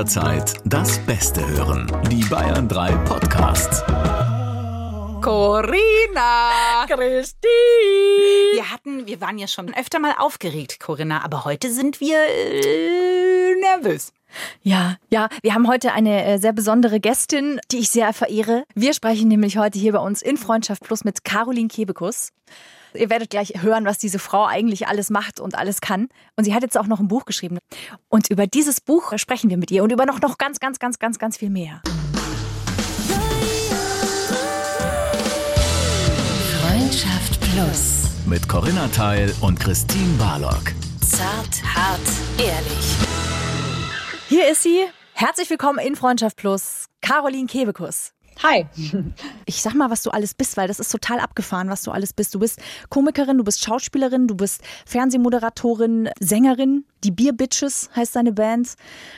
jederzeit das Beste hören. Die Bayern 3 Podcasts. Corinna! Christi! Wir hatten, wir waren ja schon öfter mal aufgeregt, Corinna, aber heute sind wir äh, nervös. Ja, ja, wir haben heute eine äh, sehr besondere Gästin, die ich sehr verehre. Wir sprechen nämlich heute hier bei uns in Freundschaft Plus mit Caroline Kebekus. Ihr werdet gleich hören, was diese Frau eigentlich alles macht und alles kann. Und sie hat jetzt auch noch ein Buch geschrieben. Und über dieses Buch sprechen wir mit ihr und über noch, noch ganz, ganz, ganz, ganz, ganz viel mehr. Freundschaft Plus. Mit Corinna Teil und Christine Barlock. Zart, hart, ehrlich. Hier ist sie. Herzlich willkommen in Freundschaft Plus, Caroline Kebekus. Hi. Ich sag mal, was du alles bist, weil das ist total abgefahren, was du alles bist. Du bist Komikerin, du bist Schauspielerin, du bist Fernsehmoderatorin, Sängerin, die Beer Bitches heißt deine Band,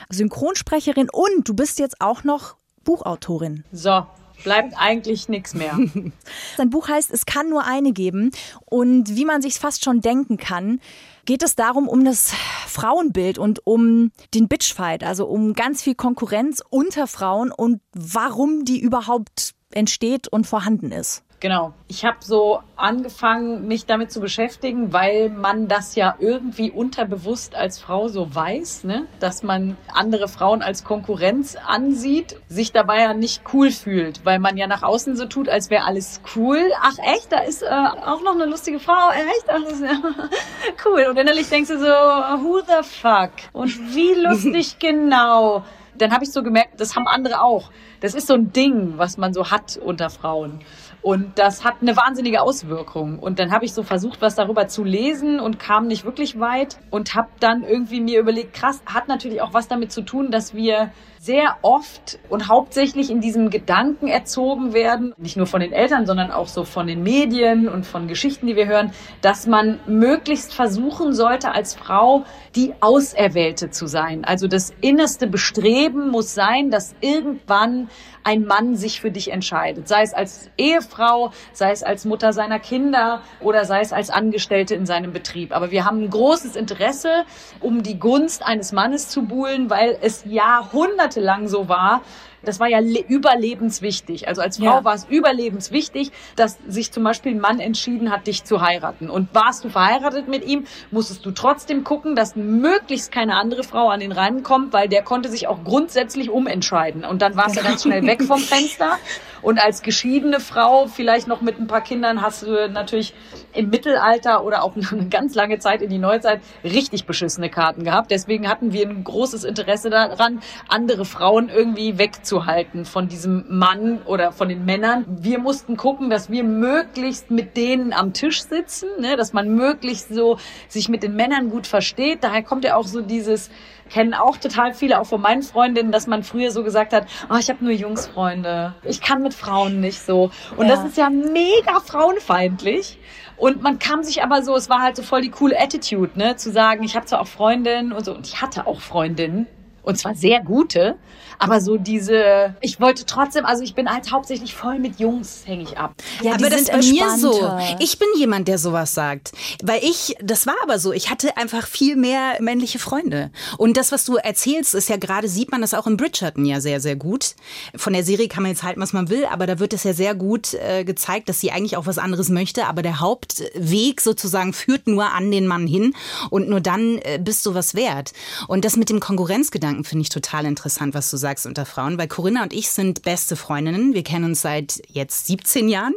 Synchronsprecherin und du bist jetzt auch noch Buchautorin. So, bleibt eigentlich nichts mehr. Sein Buch heißt Es kann nur eine geben und wie man sich fast schon denken kann, geht es darum um das Frauenbild und um den Bitchfight, also um ganz viel Konkurrenz unter Frauen und warum die überhaupt entsteht und vorhanden ist. Genau. Ich habe so angefangen, mich damit zu beschäftigen, weil man das ja irgendwie unterbewusst als Frau so weiß, ne? dass man andere Frauen als Konkurrenz ansieht, sich dabei ja nicht cool fühlt, weil man ja nach außen so tut, als wäre alles cool. Ach echt, da ist äh, auch noch eine lustige Frau. Echt, ach, das ist ja cool. Und innerlich denkst du so, who the fuck? Und wie lustig genau. Dann habe ich so gemerkt, das haben andere auch. Das ist so ein Ding, was man so hat unter Frauen. Und das hat eine wahnsinnige Auswirkung. Und dann habe ich so versucht, was darüber zu lesen und kam nicht wirklich weit und habe dann irgendwie mir überlegt, krass, hat natürlich auch was damit zu tun, dass wir sehr oft und hauptsächlich in diesem Gedanken erzogen werden, nicht nur von den Eltern, sondern auch so von den Medien und von Geschichten, die wir hören, dass man möglichst versuchen sollte, als Frau die Auserwählte zu sein. Also das innerste Bestreben muss sein, dass irgendwann ein Mann sich für dich entscheidet. Sei es als Ehefrau, sei es als Mutter seiner Kinder oder sei es als Angestellte in seinem Betrieb. Aber wir haben ein großes Interesse, um die Gunst eines Mannes zu buhlen, weil es jahrhundertelang so war, das war ja überlebenswichtig. Also als Frau ja. war es überlebenswichtig, dass sich zum Beispiel ein Mann entschieden hat, dich zu heiraten. Und warst du verheiratet mit ihm, musstest du trotzdem gucken, dass möglichst keine andere Frau an den Rhein kommt, weil der konnte sich auch grundsätzlich umentscheiden. Und dann warst du ganz schnell weg vom Fenster. Und als geschiedene Frau, vielleicht noch mit ein paar Kindern, hast du natürlich im Mittelalter oder auch eine ganz lange Zeit in die Neuzeit richtig beschissene Karten gehabt. Deswegen hatten wir ein großes Interesse daran, andere Frauen irgendwie wegzuhalten von diesem Mann oder von den Männern. Wir mussten gucken, dass wir möglichst mit denen am Tisch sitzen, ne? dass man möglichst so sich mit den Männern gut versteht. Daher kommt ja auch so dieses kennen auch total viele, auch von meinen Freundinnen, dass man früher so gesagt hat, oh, ich habe nur Jungsfreunde. Ich kann mit Frauen nicht so. Und ja. das ist ja mega frauenfeindlich. Und man kam sich aber so, es war halt so voll die coole Attitude, ne, zu sagen, ich habe zwar auch Freundinnen und so, und ich hatte auch Freundinnen, und zwar sehr gute, aber so diese, ich wollte trotzdem, also ich bin halt hauptsächlich voll mit Jungs, hänge ich ab. Ja, aber das ist bei mir so. Ich bin jemand, der sowas sagt. Weil ich, das war aber so, ich hatte einfach viel mehr männliche Freunde. Und das, was du erzählst, ist ja gerade, sieht man das auch im Bridgerton ja sehr, sehr gut. Von der Serie kann man jetzt halten, was man will, aber da wird es ja sehr gut äh, gezeigt, dass sie eigentlich auch was anderes möchte, aber der Hauptweg sozusagen führt nur an den Mann hin und nur dann äh, bist du was wert. Und das mit dem Konkurrenzgedanken finde ich total interessant, was du sagst unter Frauen, weil Corinna und ich sind beste Freundinnen. Wir kennen uns seit jetzt 17 Jahren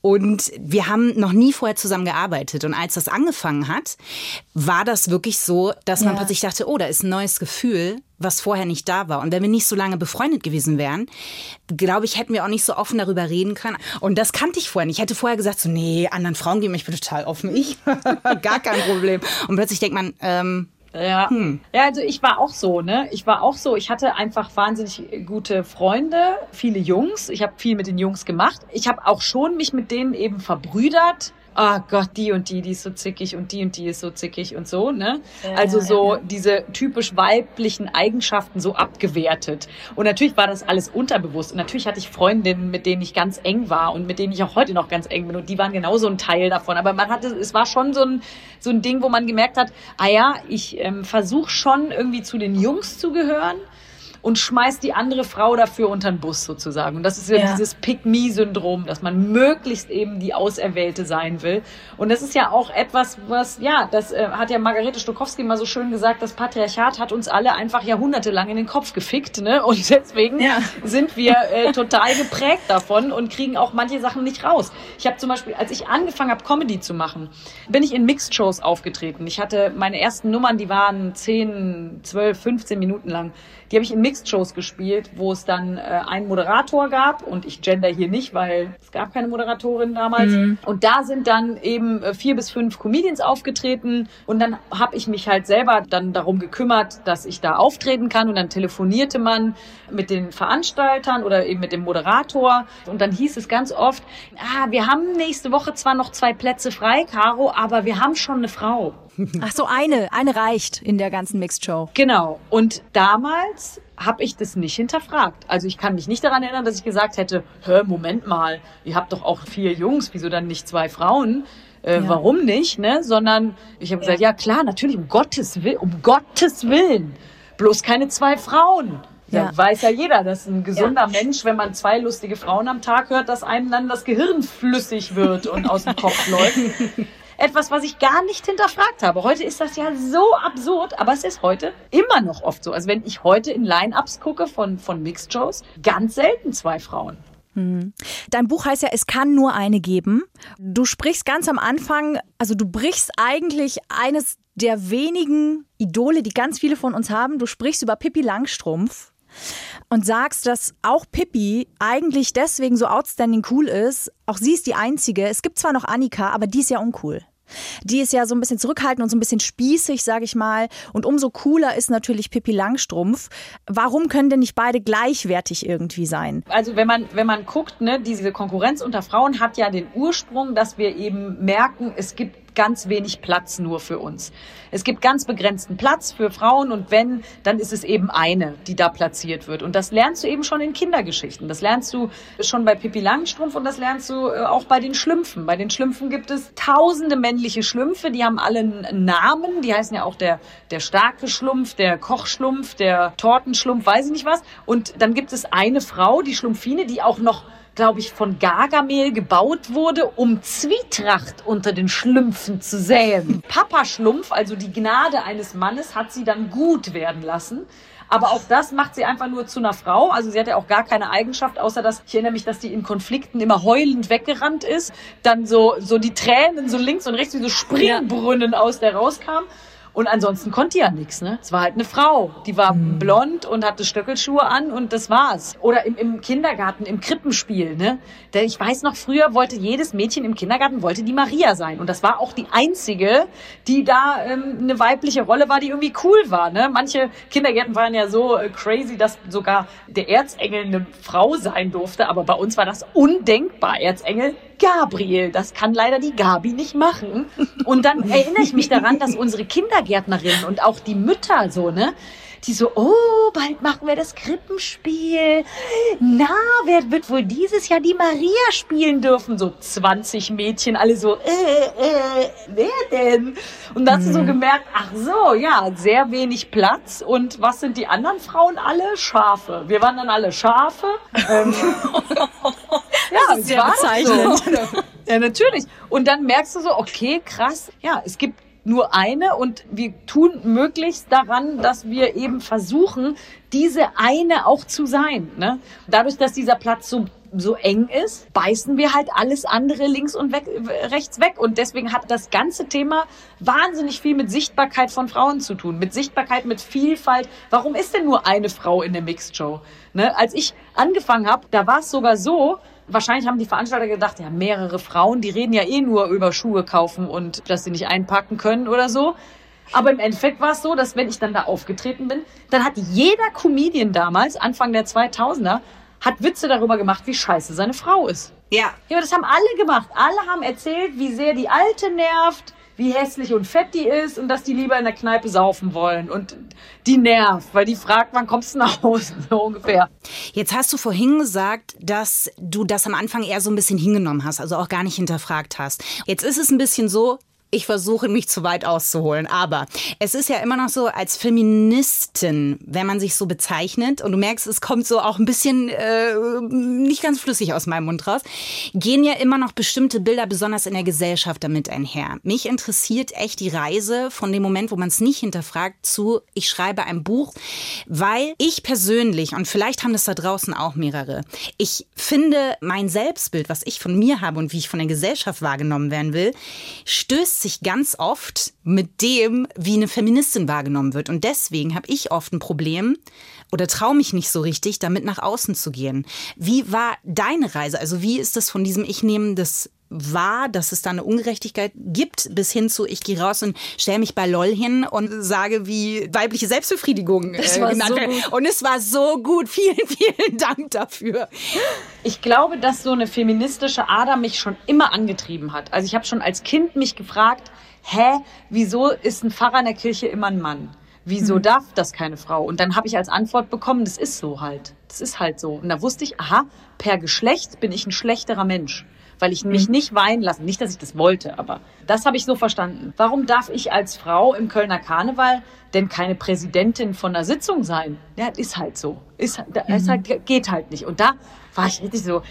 und wir haben noch nie vorher zusammen gearbeitet. Und als das angefangen hat, war das wirklich so, dass man plötzlich dachte, oh, da ist ein neues Gefühl, was vorher nicht da war. Und wenn wir nicht so lange befreundet gewesen wären, glaube ich, hätten wir auch nicht so offen darüber reden können. Und das kannte ich vorher nicht. Ich hätte vorher gesagt, so, nee, anderen Frauen geben, ich bin total offen. Ich, gar kein Problem. Und plötzlich denkt man, ähm, ja. Hm. ja, also ich war auch so, ne? Ich war auch so. Ich hatte einfach wahnsinnig gute Freunde, viele Jungs. Ich habe viel mit den Jungs gemacht. Ich habe auch schon mich mit denen eben verbrüdert ah Gott, die und die, die ist so zickig und die und die ist so zickig und so, ne? Ja, also so ja. diese typisch weiblichen Eigenschaften so abgewertet. Und natürlich war das alles unterbewusst. Und natürlich hatte ich Freundinnen, mit denen ich ganz eng war und mit denen ich auch heute noch ganz eng bin. Und die waren genauso ein Teil davon. Aber man hatte, es war schon so ein, so ein Ding, wo man gemerkt hat, ah ja, ich ähm, versuche schon irgendwie zu den Jungs zu gehören und schmeißt die andere Frau dafür unter den Bus sozusagen. Und das ist ja, ja. dieses Pick-Me-Syndrom, dass man möglichst eben die Auserwählte sein will. Und das ist ja auch etwas, was, ja, das äh, hat ja Margarete Stokowski mal so schön gesagt, das Patriarchat hat uns alle einfach jahrhundertelang in den Kopf gefickt, ne? Und deswegen ja. sind wir äh, total geprägt davon und kriegen auch manche Sachen nicht raus. Ich habe zum Beispiel, als ich angefangen habe, Comedy zu machen, bin ich in Mixed-Shows aufgetreten. Ich hatte meine ersten Nummern, die waren 10, 12, 15 Minuten lang. Die habe ich in Mixed-Shows gespielt, wo es dann äh, einen Moderator gab und ich gender hier nicht, weil es gab keine Moderatorin damals. Mhm. Und da sind dann eben äh, vier bis fünf Comedians aufgetreten und dann habe ich mich halt selber dann darum gekümmert, dass ich da auftreten kann und dann telefonierte man mit den Veranstaltern oder eben mit dem Moderator und dann hieß es ganz oft, ah, wir haben nächste Woche zwar noch zwei Plätze frei, Caro, aber wir haben schon eine Frau. Ach so, eine, eine reicht in der ganzen Mixed Show. Genau. Und damals habe ich das nicht hinterfragt. Also ich kann mich nicht daran erinnern, dass ich gesagt hätte, hör, Moment mal, ihr habt doch auch vier Jungs, wieso dann nicht zwei Frauen? Äh, ja. Warum nicht? Ne? Sondern ich habe gesagt, ja klar, natürlich, um Gottes Willen, um Gottes Willen. Bloß keine zwei Frauen. Ja. ja. weiß ja jeder, dass ein gesunder ja. Mensch, wenn man zwei lustige Frauen am Tag hört, dass einem dann das Gehirn flüssig wird und aus dem Kopf läuft. Etwas, was ich gar nicht hinterfragt habe. Heute ist das ja so absurd, aber es ist heute immer noch oft so. Also wenn ich heute in Line-Ups gucke von, von Mixed Shows, ganz selten zwei Frauen. Hm. Dein Buch heißt ja, es kann nur eine geben. Du sprichst ganz am Anfang, also du brichst eigentlich eines der wenigen Idole, die ganz viele von uns haben. Du sprichst über Pippi Langstrumpf und sagst, dass auch Pippi eigentlich deswegen so outstanding cool ist. Auch sie ist die einzige. Es gibt zwar noch Annika, aber die ist ja uncool. Die ist ja so ein bisschen zurückhaltend und so ein bisschen spießig, sage ich mal. Und umso cooler ist natürlich Pippi Langstrumpf. Warum können denn nicht beide gleichwertig irgendwie sein? Also wenn man, wenn man guckt, ne, diese Konkurrenz unter Frauen hat ja den Ursprung, dass wir eben merken, es gibt ganz wenig Platz nur für uns. Es gibt ganz begrenzten Platz für Frauen und wenn, dann ist es eben eine, die da platziert wird. Und das lernst du eben schon in Kindergeschichten. Das lernst du schon bei Pippi Langstrumpf und das lernst du äh, auch bei den Schlümpfen. Bei den Schlümpfen gibt es tausende männliche Schlümpfe, die haben alle einen Namen. Die heißen ja auch der, der starke Schlumpf, der Kochschlumpf, der Tortenschlumpf, weiß ich nicht was. Und dann gibt es eine Frau, die Schlumpfine, die auch noch glaube ich, von Gargamel gebaut wurde, um Zwietracht unter den Schlümpfen zu säen. Papa Schlumpf, also die Gnade eines Mannes, hat sie dann gut werden lassen. Aber auch das macht sie einfach nur zu einer Frau. Also sie hat ja auch gar keine Eigenschaft, außer dass ich erinnere mich, dass die in Konflikten immer heulend weggerannt ist, dann so so die Tränen so links und rechts wie so Springbrunnen aus der rauskam. Und ansonsten konnte die ja nichts, ne? Es war halt eine Frau. Die war mhm. blond und hatte Stöckelschuhe an und das war's. Oder im, im Kindergarten, im Krippenspiel, ne? Denn ich weiß noch, früher wollte jedes Mädchen im Kindergarten wollte die Maria sein. Und das war auch die einzige, die da ähm, eine weibliche Rolle war, die irgendwie cool war, ne? Manche Kindergärten waren ja so äh, crazy, dass sogar der Erzengel eine Frau sein durfte. Aber bei uns war das undenkbar. Erzengel Gabriel, das kann leider die Gabi nicht machen. Und dann erinnere ich mich daran, dass unsere Kindergärtnerinnen und auch die Mütter so, ne, die so, oh, bald machen wir das Krippenspiel. Na, wer wird wohl dieses Jahr die Maria spielen dürfen? So 20 Mädchen, alle so, äh, äh, wer denn? Und dann hast du so mhm. gemerkt, ach so, ja, sehr wenig Platz. Und was sind die anderen Frauen alle? Schafe. Wir waren dann alle Schafe. Ähm, ja, das ist sehr bezeichnend. So. Ja, natürlich. Und dann merkst du so, okay, krass, ja, es gibt nur eine und wir tun möglichst daran, dass wir eben versuchen, diese eine auch zu sein. Ne? Dadurch, dass dieser Platz so so eng ist, beißen wir halt alles andere links und weg, rechts weg. Und deswegen hat das ganze Thema wahnsinnig viel mit Sichtbarkeit von Frauen zu tun, mit Sichtbarkeit, mit Vielfalt. Warum ist denn nur eine Frau in der Mixed Show? Ne? Als ich angefangen habe, da war es sogar so, wahrscheinlich haben die Veranstalter gedacht, ja, mehrere Frauen, die reden ja eh nur über Schuhe kaufen und dass sie nicht einpacken können oder so. Aber im Endeffekt war es so, dass wenn ich dann da aufgetreten bin, dann hat jeder Comedian damals, Anfang der 2000er, hat Witze darüber gemacht, wie scheiße seine Frau ist. Ja. Ja, das haben alle gemacht. Alle haben erzählt, wie sehr die Alte nervt, wie hässlich und fett die ist und dass die lieber in der Kneipe saufen wollen. Und die nervt, weil die fragt, wann kommst du nach Hause, so ungefähr. Jetzt hast du vorhin gesagt, dass du das am Anfang eher so ein bisschen hingenommen hast, also auch gar nicht hinterfragt hast. Jetzt ist es ein bisschen so, ich versuche mich zu weit auszuholen, aber es ist ja immer noch so, als Feministin, wenn man sich so bezeichnet, und du merkst, es kommt so auch ein bisschen äh, nicht ganz flüssig aus meinem Mund raus, gehen ja immer noch bestimmte Bilder, besonders in der Gesellschaft, damit einher. Mich interessiert echt die Reise von dem Moment, wo man es nicht hinterfragt, zu, ich schreibe ein Buch, weil ich persönlich, und vielleicht haben das da draußen auch mehrere, ich finde, mein Selbstbild, was ich von mir habe und wie ich von der Gesellschaft wahrgenommen werden will, stößt sich ganz oft mit dem, wie eine Feministin wahrgenommen wird. Und deswegen habe ich oft ein Problem oder traue mich nicht so richtig, damit nach außen zu gehen. Wie war deine Reise? Also wie ist das von diesem Ich nehme das wahr, dass es da eine Ungerechtigkeit gibt, bis hin zu ich gehe raus und stelle mich bei LOL hin und sage, wie weibliche Selbstbefriedigung äh, genannt so wird. Und es war so gut. Vielen, vielen Dank dafür. Ich glaube, dass so eine feministische Ader mich schon immer angetrieben hat. Also ich habe schon als Kind mich gefragt, hä, wieso ist ein Pfarrer in der Kirche immer ein Mann? Wieso mhm. darf das keine Frau? Und dann habe ich als Antwort bekommen, das ist so halt. Das ist halt so. Und da wusste ich, aha, per Geschlecht bin ich ein schlechterer Mensch weil ich mich mhm. nicht weinen lassen. Nicht, dass ich das wollte, aber das habe ich so verstanden. Warum darf ich als Frau im Kölner Karneval denn keine Präsidentin von einer Sitzung sein? Ja, ist halt so. Ist, mhm. ist halt, geht halt nicht. Und da war ich richtig so,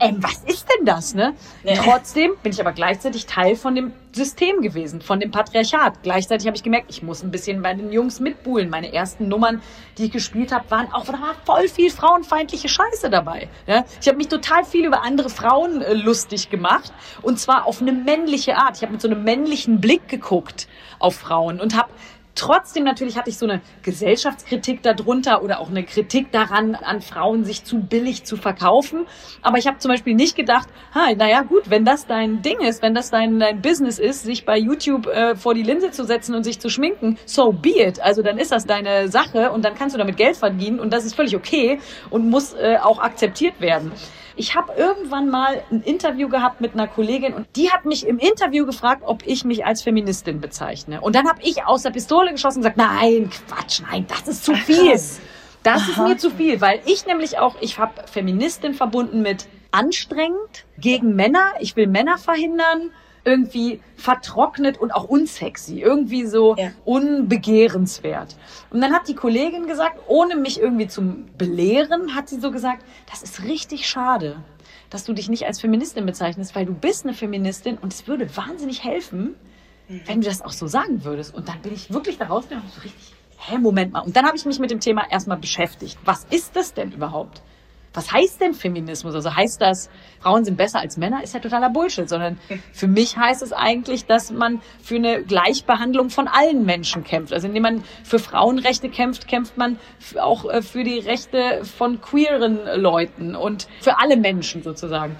ähm, was ist denn das, ne? Ja. Trotzdem bin ich aber gleichzeitig Teil von dem System gewesen, von dem Patriarchat. Gleichzeitig habe ich gemerkt, ich muss ein bisschen bei den Jungs mitbuhlen. Meine ersten Nummern, die ich gespielt habe, waren auch, da war voll viel frauenfeindliche Scheiße dabei. Ja? Ich habe mich total viel über andere Frauen äh, lustig gemacht und zwar auf eine männliche Art. Ich habe mit so einem männlichen Blick geguckt auf Frauen und habe Trotzdem natürlich hatte ich so eine Gesellschaftskritik darunter oder auch eine Kritik daran, an Frauen sich zu billig zu verkaufen. Aber ich habe zum Beispiel nicht gedacht, ha, naja gut, wenn das dein Ding ist, wenn das dein, dein Business ist, sich bei YouTube äh, vor die Linse zu setzen und sich zu schminken, so be it. Also dann ist das deine Sache und dann kannst du damit Geld verdienen und das ist völlig okay und muss äh, auch akzeptiert werden. Ich habe irgendwann mal ein Interview gehabt mit einer Kollegin und die hat mich im Interview gefragt, ob ich mich als Feministin bezeichne. Und dann habe ich aus der Pistole geschossen und gesagt, nein, Quatsch, nein, das ist zu viel. Das Aha. ist mir zu viel, weil ich nämlich auch, ich habe Feministin verbunden mit anstrengend gegen Männer. Ich will Männer verhindern irgendwie vertrocknet und auch unsexy, irgendwie so ja. unbegehrenswert. Und dann hat die Kollegin gesagt, ohne mich irgendwie zu belehren, hat sie so gesagt, das ist richtig schade, dass du dich nicht als Feministin bezeichnest, weil du bist eine Feministin und es würde wahnsinnig helfen, mhm. wenn du das auch so sagen würdest. Und dann bin ich wirklich da rausgegangen und so richtig, hä, Moment mal. Und dann habe ich mich mit dem Thema erstmal beschäftigt. Was ist das denn überhaupt? Was heißt denn Feminismus? Also heißt das, Frauen sind besser als Männer? Ist ja totaler Bullshit, sondern für mich heißt es eigentlich, dass man für eine Gleichbehandlung von allen Menschen kämpft. Also indem man für Frauenrechte kämpft, kämpft man auch äh, für die Rechte von queeren Leuten und für alle Menschen sozusagen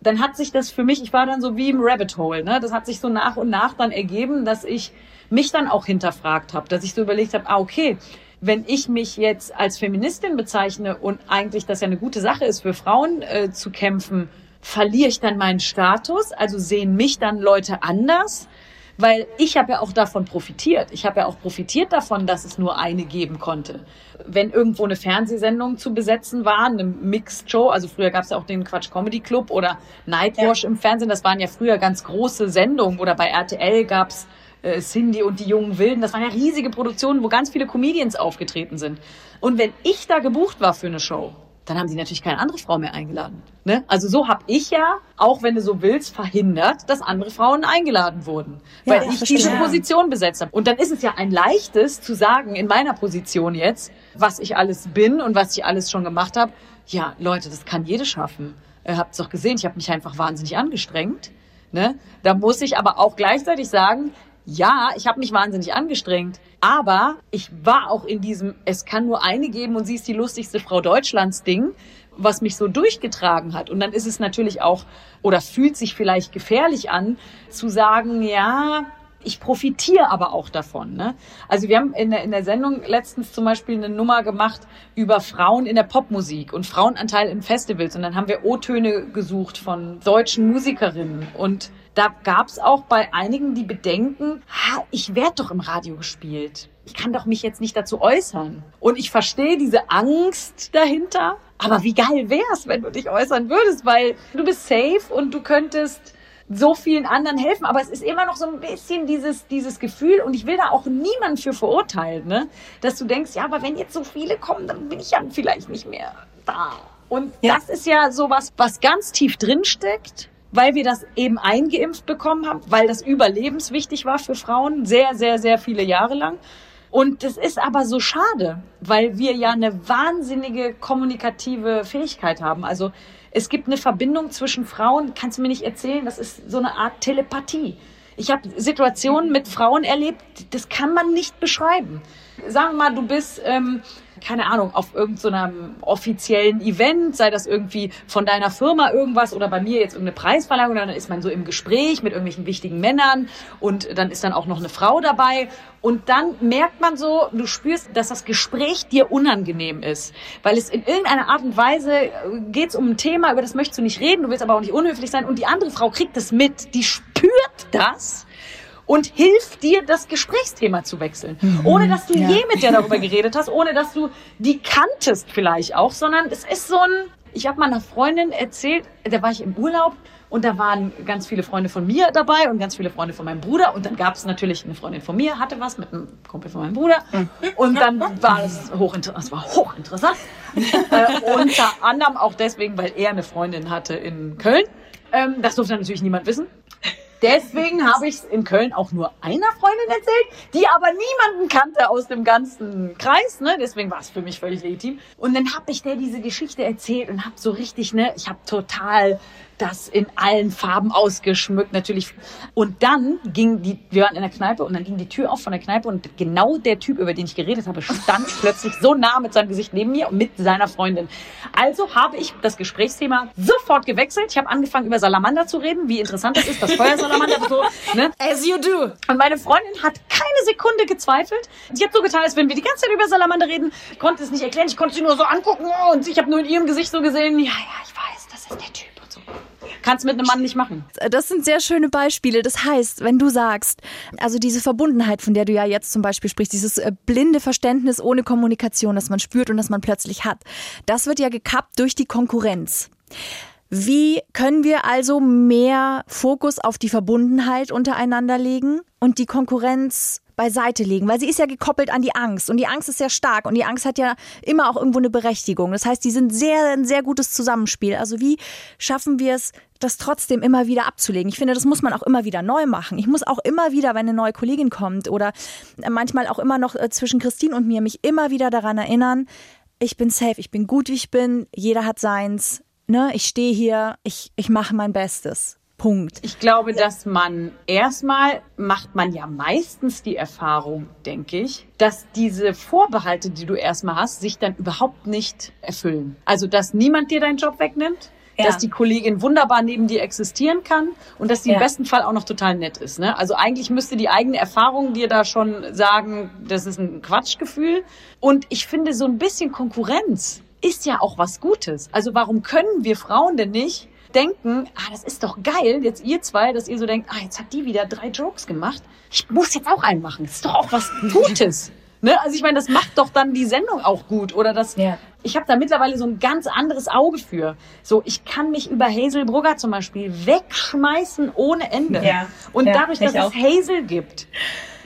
dann hat sich das für mich, ich war dann so wie im Rabbit Hole, ne? Das hat sich so nach und nach dann ergeben, dass ich mich dann auch hinterfragt habe, dass ich so überlegt habe, ah, okay, wenn ich mich jetzt als Feministin bezeichne und eigentlich das ja eine gute Sache ist, für Frauen äh, zu kämpfen, verliere ich dann meinen Status? Also sehen mich dann Leute anders? Weil ich habe ja auch davon profitiert. Ich habe ja auch profitiert davon, dass es nur eine geben konnte. Wenn irgendwo eine Fernsehsendung zu besetzen war, eine Mixed Show, also früher gab es ja auch den Quatsch Comedy Club oder Nightwash ja. im Fernsehen, das waren ja früher ganz große Sendungen. Oder bei RTL gab's äh, Cindy und die jungen Wilden. Das waren ja riesige Produktionen, wo ganz viele Comedians aufgetreten sind. Und wenn ich da gebucht war für eine Show, dann haben sie natürlich keine andere Frau mehr eingeladen. Ne? Also so habe ich ja, auch wenn du so willst, verhindert, dass andere Frauen eingeladen wurden, weil ja, ich verstehe. diese Position besetzt habe. Und dann ist es ja ein leichtes zu sagen, in meiner Position jetzt, was ich alles bin und was ich alles schon gemacht habe. Ja, Leute, das kann jede schaffen. Ihr habt es doch gesehen, ich habe mich einfach wahnsinnig angestrengt. Ne? Da muss ich aber auch gleichzeitig sagen, ja, ich habe mich wahnsinnig angestrengt, aber ich war auch in diesem, es kann nur eine geben und sie ist die lustigste Frau Deutschlands Ding, was mich so durchgetragen hat. Und dann ist es natürlich auch, oder fühlt sich vielleicht gefährlich an, zu sagen, ja, ich profitiere aber auch davon. Ne? Also wir haben in der, in der Sendung letztens zum Beispiel eine Nummer gemacht über Frauen in der Popmusik und Frauenanteil in Festivals. Und dann haben wir O-Töne gesucht von deutschen Musikerinnen. Und da gab es auch bei einigen die Bedenken, ha, ich werde doch im Radio gespielt. Ich kann doch mich jetzt nicht dazu äußern. Und ich verstehe diese Angst dahinter. Aber wie geil wär's, wenn du dich äußern würdest, weil du bist safe und du könntest so vielen anderen helfen, aber es ist immer noch so ein bisschen dieses, dieses Gefühl und ich will da auch niemanden für verurteilen, ne? dass du denkst, ja, aber wenn jetzt so viele kommen, dann bin ich ja vielleicht nicht mehr da. Und ja. das ist ja sowas, was ganz tief drin steckt weil wir das eben eingeimpft bekommen haben, weil das überlebenswichtig war für Frauen, sehr, sehr, sehr viele Jahre lang. Und das ist aber so schade, weil wir ja eine wahnsinnige kommunikative Fähigkeit haben. Also es gibt eine Verbindung zwischen Frauen, kannst du mir nicht erzählen, das ist so eine Art Telepathie. Ich habe Situationen mit Frauen erlebt, das kann man nicht beschreiben. Sagen wir mal, du bist ähm, keine Ahnung, auf irgendeinem so offiziellen Event, sei das irgendwie von deiner Firma irgendwas oder bei mir jetzt irgendeine Preisverleihung, dann ist man so im Gespräch mit irgendwelchen wichtigen Männern und dann ist dann auch noch eine Frau dabei. Und dann merkt man so, du spürst, dass das Gespräch dir unangenehm ist, weil es in irgendeiner Art und Weise äh, geht es um ein Thema, über das möchtest du nicht reden, du willst aber auch nicht unhöflich sein und die andere Frau kriegt es mit, die spürt das und hilft dir, das Gesprächsthema zu wechseln. Mhm. Ohne dass du ja. je mit der darüber geredet hast, ohne dass du die kanntest vielleicht auch, sondern es ist so ein, ich habe meiner Freundin erzählt, da war ich im Urlaub und da waren ganz viele Freunde von mir dabei und ganz viele Freunde von meinem Bruder. Und dann gab es natürlich eine Freundin von mir, hatte was mit einem Kumpel von meinem Bruder. Mhm. Und dann war es hochinteressant. Es war hochinteressant. äh, unter anderem auch deswegen, weil er eine Freundin hatte in Köln. Ähm, das durfte natürlich niemand wissen. Deswegen habe ich es in Köln auch nur einer Freundin erzählt, die aber niemanden kannte aus dem ganzen Kreis. Ne? Deswegen war es für mich völlig legitim. Und dann habe ich der diese Geschichte erzählt und habe so richtig, ne, ich habe total das in allen Farben ausgeschmückt, natürlich. Und dann ging die, wir waren in der Kneipe und dann ging die Tür auf von der Kneipe und genau der Typ, über den ich geredet habe, stand plötzlich so nah mit seinem Gesicht neben mir und mit seiner Freundin. Also habe ich das Gesprächsthema sofort gewechselt. Ich habe angefangen, über Salamander zu reden, wie interessant das ist, das Feuersalamander. so, ne? As you do. Und meine Freundin hat keine Sekunde gezweifelt. Sie hat so getan, als wenn wir die ganze Zeit über Salamander reden. Ich konnte es nicht erklären, ich konnte sie nur so angucken und ich habe nur in ihrem Gesicht so gesehen, ja, ja, ich weiß, das ist der Typ. Kannst mit einem Mann nicht machen. Das sind sehr schöne Beispiele. Das heißt, wenn du sagst, also diese Verbundenheit, von der du ja jetzt zum Beispiel sprichst, dieses äh, blinde Verständnis ohne Kommunikation, das man spürt und das man plötzlich hat, das wird ja gekappt durch die Konkurrenz. Wie können wir also mehr Fokus auf die Verbundenheit untereinander legen und die Konkurrenz beiseite legen, weil sie ist ja gekoppelt an die Angst und die Angst ist sehr stark und die Angst hat ja immer auch irgendwo eine Berechtigung. Das heißt, die sind sehr ein sehr gutes Zusammenspiel. Also wie schaffen wir es, das trotzdem immer wieder abzulegen? Ich finde, das muss man auch immer wieder neu machen. Ich muss auch immer wieder, wenn eine neue Kollegin kommt oder manchmal auch immer noch äh, zwischen Christine und mir mich immer wieder daran erinnern, ich bin safe, ich bin gut, wie ich bin, jeder hat seins, ne, ich stehe hier, ich, ich mache mein Bestes. Punkt. Ich glaube, dass man erstmal macht man ja meistens die Erfahrung, denke ich, dass diese Vorbehalte, die du erstmal hast, sich dann überhaupt nicht erfüllen. Also, dass niemand dir deinen Job wegnimmt, ja. dass die Kollegin wunderbar neben dir existieren kann und dass sie ja. im besten Fall auch noch total nett ist. Ne? Also eigentlich müsste die eigene Erfahrung dir da schon sagen, das ist ein Quatschgefühl. Und ich finde, so ein bisschen Konkurrenz ist ja auch was Gutes. Also warum können wir Frauen denn nicht denken, ah, das ist doch geil, jetzt ihr zwei, dass ihr so denkt, ah, jetzt hat die wieder drei Jokes gemacht. Ich muss jetzt auch einen machen. Das ist doch auch was Gutes. ne? Also ich meine, das macht doch dann die Sendung auch gut. Oder das. Ja. Ich habe da mittlerweile so ein ganz anderes Auge für. So, ich kann mich über Hazel Brugger zum Beispiel wegschmeißen ohne Ende. Ja. Und ja, dadurch, dass es Hazel gibt,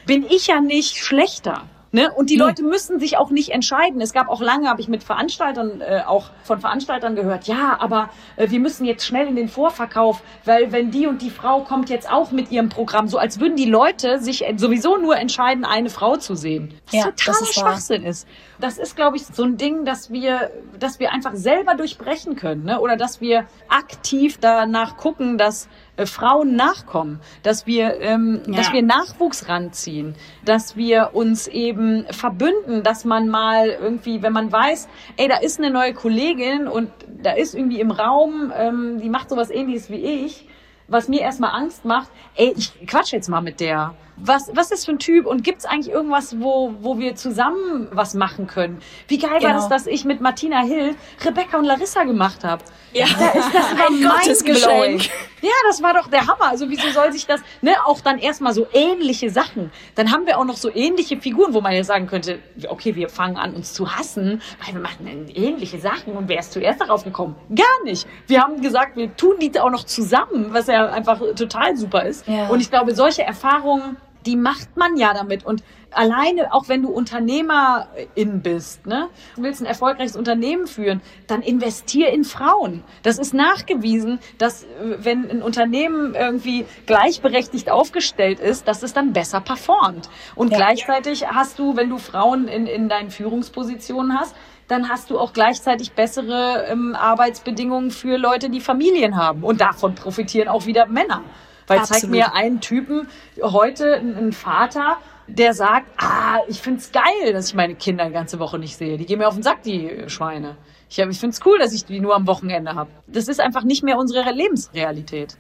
bin ich ja nicht schlechter. Ne? Und die Leute müssen sich auch nicht entscheiden. Es gab auch lange, habe ich mit Veranstaltern, äh, auch von Veranstaltern gehört, ja, aber äh, wir müssen jetzt schnell in den Vorverkauf, weil wenn die und die Frau kommt jetzt auch mit ihrem Programm, so als würden die Leute sich sowieso nur entscheiden, eine Frau zu sehen. Was ja, totaler das Schwachsinn wahr. ist. Das ist, glaube ich, so ein Ding, dass wir, dass wir einfach selber durchbrechen können, ne? oder dass wir aktiv danach gucken, dass äh, Frauen nachkommen, dass wir, ähm, ja. dass wir Nachwuchs ranziehen, dass wir uns eben verbünden, dass man mal irgendwie, wenn man weiß, ey, da ist eine neue Kollegin und da ist irgendwie im Raum, ähm, die macht sowas ähnliches wie ich, was mir erstmal Angst macht, ey, ich quatsch jetzt mal mit der Was, was ist für ein Typ und gibt es eigentlich irgendwas, wo, wo wir zusammen was machen können? Wie geil Genau. war das, dass ich mit Martina Hill Rebecca und Larissa gemacht habe? Ja. Da ist das Ein war Gottesgeschenk. mindblowing. Ja, das war doch der Hammer. Also wieso soll sich das, ne, auch dann erstmal so ähnliche Sachen. Dann haben wir auch noch so ähnliche Figuren, wo man jetzt sagen könnte, okay, wir fangen an, uns zu hassen, weil wir machen ähnliche Sachen und wer ist zuerst darauf gekommen? Gar nicht. Wir haben gesagt, wir tun die auch noch zusammen, was ja einfach total super ist. Ja. Und ich glaube, solche Erfahrungen, die macht man ja damit. Und alleine, auch wenn du Unternehmerin bist, ne, du willst ein erfolgreiches Unternehmen führen, dann investier in Frauen. Das ist nachgewiesen, dass äh, wenn ein Unternehmen irgendwie gleichberechtigt aufgestellt ist, dass es dann besser performt. Und Ja. gleichzeitig hast du, wenn du Frauen in, in deinen Führungspositionen hast, dann hast du auch gleichzeitig bessere ähm, Arbeitsbedingungen für Leute, die Familien haben. Und davon profitieren auch wieder Männer. Weil zeig Absolut. mir einen Typen heute, einen Vater, der sagt, ah, ich find's geil, dass ich meine Kinder die ganze Woche nicht sehe. Die gehen mir auf den Sack, die Schweine. Ich, ich find's cool, dass ich die nur am Wochenende habe. Das ist einfach nicht mehr unsere Lebensrealität.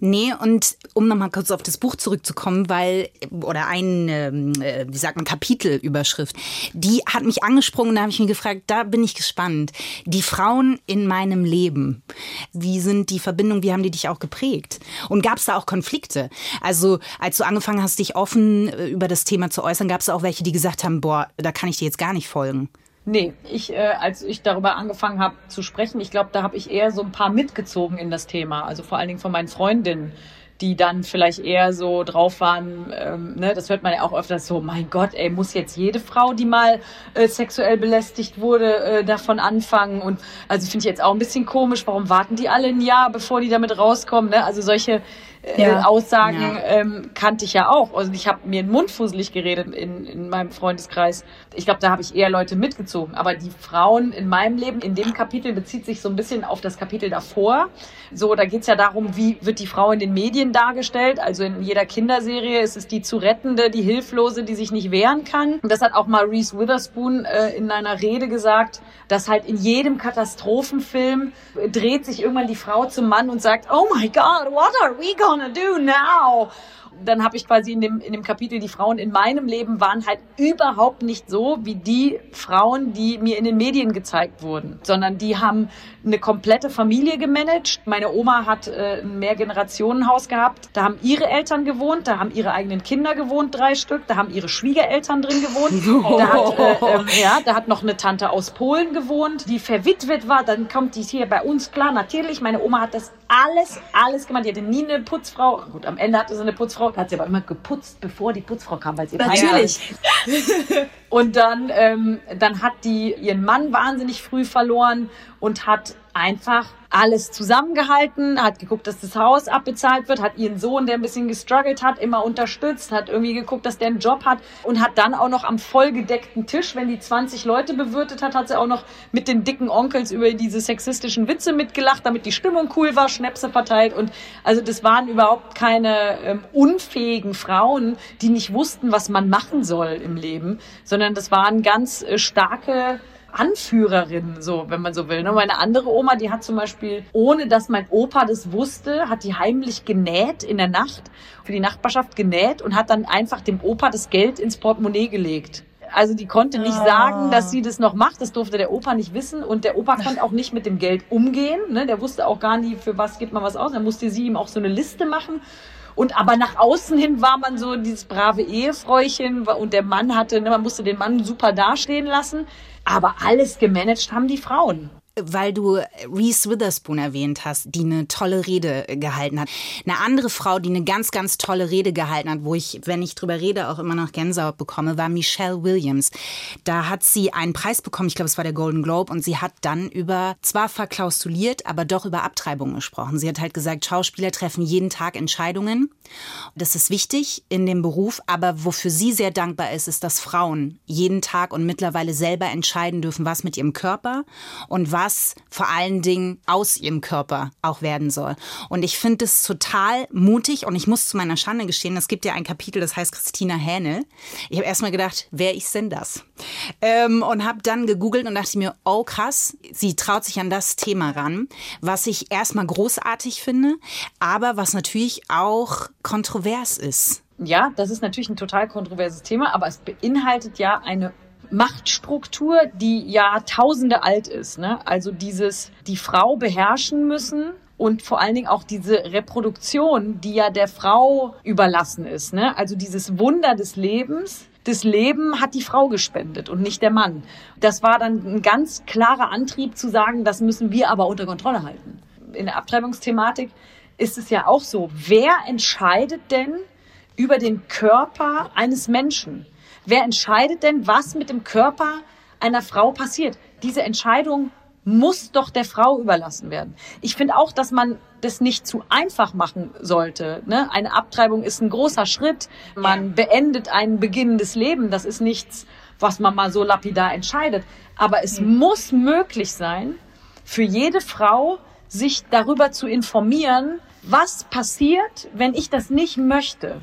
Nee, und um nochmal kurz auf das Buch zurückzukommen, weil, oder ein, ähm, äh, wie sagt man, Kapitelüberschrift, die hat mich angesprungen, da habe ich mich gefragt, da bin ich gespannt. Die Frauen in meinem Leben, wie sind die Verbindungen, wie haben die dich auch geprägt? Und gab es da auch Konflikte? Also, als du angefangen hast, dich offen äh, über das Thema zu äußern, gab es auch welche, die gesagt haben, boah, da kann ich dir jetzt gar nicht folgen. Nee, ich, äh, als ich darüber angefangen habe zu sprechen, ich glaube, da habe ich eher so ein paar mitgezogen in das Thema. Also vor allen Dingen von meinen Freundinnen, die dann vielleicht eher so drauf waren, ähm, ne, das hört man ja auch öfters so, mein Gott, ey, muss jetzt jede Frau, die mal äh, sexuell belästigt wurde, äh, davon anfangen. Und also finde ich jetzt auch ein bisschen komisch, warum warten die alle ein Jahr, bevor die damit rauskommen? Ne? Also solche äh, Ja. Aussagen Ja. ähm, kannte ich ja auch. Also ich habe mir den Mund fusselig geredet in, in meinem Freundeskreis. Ich glaube, da habe ich eher Leute mitgezogen. Aber die Frauen in meinem Leben, in dem Kapitel bezieht sich so ein bisschen auf das Kapitel davor. So, da geht's ja darum, wie wird die Frau in den Medien dargestellt. Also in jeder Kinderserie ist es die zu rettende, die Hilflose, die sich nicht wehren kann. Und das hat auch mal Reese Witherspoon äh, in einer Rede gesagt, dass halt in jedem Katastrophenfilm äh, dreht sich irgendwann die Frau zum Mann und sagt, oh my God, what are we gonna do now? Dann habe ich quasi in dem, in dem Kapitel, die Frauen in meinem Leben waren halt überhaupt nicht so wie die Frauen, die mir in den Medien gezeigt wurden, sondern die haben eine komplette Familie gemanagt. Meine Oma hat äh, ein Mehrgenerationenhaus gehabt. Da haben ihre Eltern gewohnt, da haben ihre eigenen Kinder gewohnt, drei Stück, da haben ihre Schwiegereltern drin gewohnt. Da hat, äh, ähm, ja, da hat noch eine Tante aus Polen gewohnt, die verwitwet war. Dann kommt die hier bei uns klar. Natürlich, meine Oma hat das alles, alles gemacht. Die hatte nie eine Putzfrau. Gut, am Ende hatte sie eine Putzfrau, hat sie aber immer geputzt, bevor die Putzfrau kam, weil sie Natürlich. und dann, ähm, dann hat die ihren Mann wahnsinnig früh verloren und hat einfach alles zusammengehalten, hat geguckt, dass das Haus abbezahlt wird, hat ihren Sohn, der ein bisschen gestruggelt hat, immer unterstützt, hat irgendwie geguckt, dass der einen Job hat und hat dann auch noch am vollgedeckten Tisch, wenn die 20 Leute bewirtet hat, hat sie auch noch mit den dicken Onkels über diese sexistischen Witze mitgelacht, damit die Stimmung cool war, Schnäpse verteilt und also das waren überhaupt keine ähm, unfähigen Frauen, die nicht wussten, was man machen soll im Leben, sondern das waren ganz äh, starke Anführerin, so, wenn man so will. Ne? Meine andere Oma, die hat zum Beispiel, ohne dass mein Opa das wusste, hat die heimlich genäht in der Nacht, für die Nachbarschaft genäht und hat dann einfach dem Opa das Geld ins Portemonnaie gelegt. Also die konnte nicht sagen, dass sie das noch macht. Das durfte der Opa nicht wissen. Und der Opa konnte auch nicht mit dem Geld umgehen. Ne? Der wusste auch gar nie, für was gibt man was aus. Dann musste sie ihm auch so eine Liste machen. Und aber nach außen hin war man so dieses brave Ehefräuchen und der Mann hatte, ne, man musste den Mann super dastehen lassen. Aber alles gemanagt haben die Frauen. Weil du Reese Witherspoon erwähnt hast, die eine tolle Rede gehalten hat. Eine andere Frau, die eine ganz, ganz tolle Rede gehalten hat, wo ich, wenn ich drüber rede, auch immer noch Gänsehaut bekomme, war Michelle Williams. Da hat sie einen Preis bekommen, ich glaube, es war der Golden Globe, und sie hat dann über, zwar verklausuliert, aber doch über Abtreibung gesprochen. Sie hat halt gesagt, Schauspieler treffen jeden Tag Entscheidungen. Das ist wichtig in dem Beruf, aber wofür sie sehr dankbar ist, ist, dass Frauen jeden Tag und mittlerweile selber entscheiden dürfen, was mit ihrem Körper und was vor allen Dingen aus ihrem Körper auch werden soll. Und ich finde es total mutig und ich muss zu meiner Schande gestehen, es gibt ja ein Kapitel, das heißt Christina Hähnel. Ich habe erstmal gedacht, wer ist denn das? Ähm, und habe dann gegoogelt und dachte mir, oh krass, sie traut sich an das Thema ran, was ich erstmal großartig finde, aber was natürlich auch kontrovers ist. Ja, das ist natürlich ein total kontroverses Thema, aber es beinhaltet ja eine Machtstruktur, die Jahrtausende alt ist. Ne? Also dieses, die Frau beherrschen müssen und vor allen Dingen auch diese Reproduktion, die ja der Frau überlassen ist. Ne? Also dieses Wunder des Lebens. Das Leben hat die Frau gespendet und nicht der Mann. Das war dann ein ganz klarer Antrieb zu sagen, das müssen wir aber unter Kontrolle halten. In der Abtreibungsthematik ist es ja auch so. Wer entscheidet denn über den Körper eines Menschen? Wer entscheidet denn, was mit dem Körper einer Frau passiert? Diese Entscheidung muss doch der Frau überlassen werden. Ich finde auch, dass man das nicht zu einfach machen sollte. Ne? Eine Abtreibung ist ein großer Schritt. Man beendet ein beginnendes Leben. Das ist nichts, was man mal so lapidar entscheidet. Aber es mhm. muss möglich sein, für jede Frau sich darüber zu informieren, was passiert, wenn ich das nicht möchte.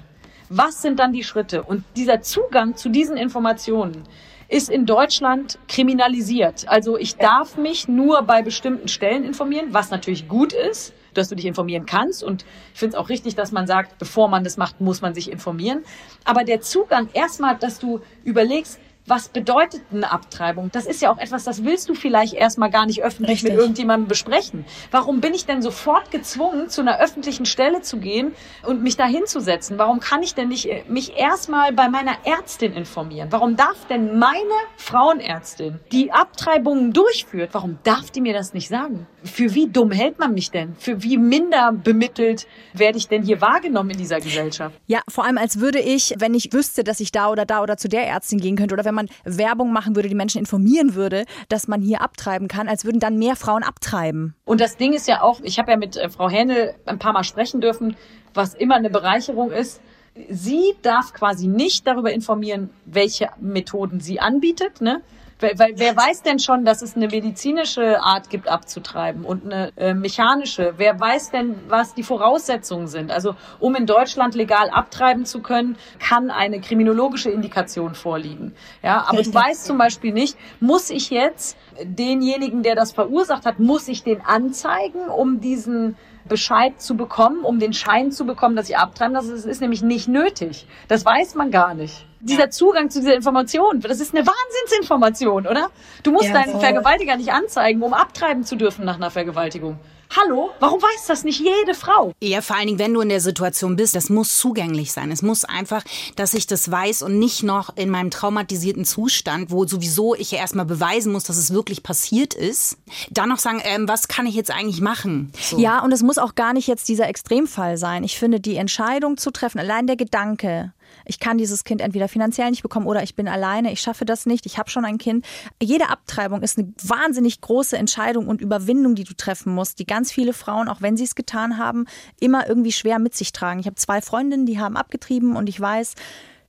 Was sind dann die Schritte? Und dieser Zugang zu diesen Informationen ist in Deutschland kriminalisiert. Also ich darf mich nur bei bestimmten Stellen informieren, was natürlich gut ist, dass du dich informieren kannst. Und ich finde es auch richtig, dass man sagt, bevor man das macht, muss man sich informieren. Aber der Zugang erstmal, dass du überlegst, was bedeutet eine Abtreibung? Das ist ja auch etwas, das willst du vielleicht erstmal gar nicht öffentlich Richtig. mit irgendjemandem besprechen. Warum bin ich denn sofort gezwungen, zu einer öffentlichen Stelle zu gehen und mich da hinzusetzen? Warum kann ich denn nicht äh, mich erstmal bei meiner Ärztin informieren? Warum darf denn meine Frauenärztin, die Abtreibungen durchführt, warum darf die mir das nicht sagen? Für wie dumm hält man mich denn? Für wie minder bemittelt werde ich denn hier wahrgenommen in dieser Gesellschaft? Ja, vor allem als würde ich, wenn ich wüsste, dass ich da oder da oder zu der Ärztin gehen könnte oder wenn man Werbung machen würde, die Menschen informieren würde, dass man hier abtreiben kann, als würden dann mehr Frauen abtreiben. Und das Ding ist ja auch, ich habe ja mit äh, Frau Händel ein paar Mal sprechen dürfen, was immer eine Bereicherung ist. Sie darf quasi nicht darüber informieren, welche Methoden sie anbietet, ne? Weil, weil wer weiß denn schon, dass es eine medizinische Art gibt abzutreiben und eine äh, mechanische? Wer weiß denn, was die Voraussetzungen sind? Also um in Deutschland legal abtreiben zu können, kann eine kriminologische Indikation vorliegen. Ja, aber Richtig. du weißt zum Beispiel nicht, muss ich jetzt denjenigen, der das verursacht hat, muss ich den anzeigen, um diesen Bescheid zu bekommen, um den Schein zu bekommen, dass ich abtreiben. Das ist, ist nämlich nicht nötig. Das weiß man gar nicht dieser Zugang zu dieser Information, das ist eine Wahnsinnsinformation, oder? Du musst ja, deinen. Vergewaltiger nicht anzeigen, um abtreiben zu dürfen nach einer Vergewaltigung. Hallo, warum weiß das nicht jede Frau? Ja, vor allen Dingen, wenn du in der Situation bist, das muss zugänglich sein. Es muss einfach, dass ich das weiß und nicht noch in meinem traumatisierten Zustand, wo sowieso ich ja erstmal beweisen muss, dass es wirklich passiert ist, dann noch sagen, ähm, was kann ich jetzt eigentlich machen? So. Ja, und es muss auch gar nicht jetzt dieser Extremfall sein. Ich finde, die Entscheidung zu treffen, allein der Gedanke, ich kann dieses Kind entweder finanziell nicht bekommen oder ich bin alleine, ich schaffe das nicht, ich habe schon ein Kind. Jede Abtreibung ist eine wahnsinnig große Entscheidung und Überwindung, die du treffen musst, die ganz viele Frauen, auch wenn sie es getan haben, immer irgendwie schwer mit sich tragen. Ich habe zwei Freundinnen, die haben abgetrieben und ich weiß,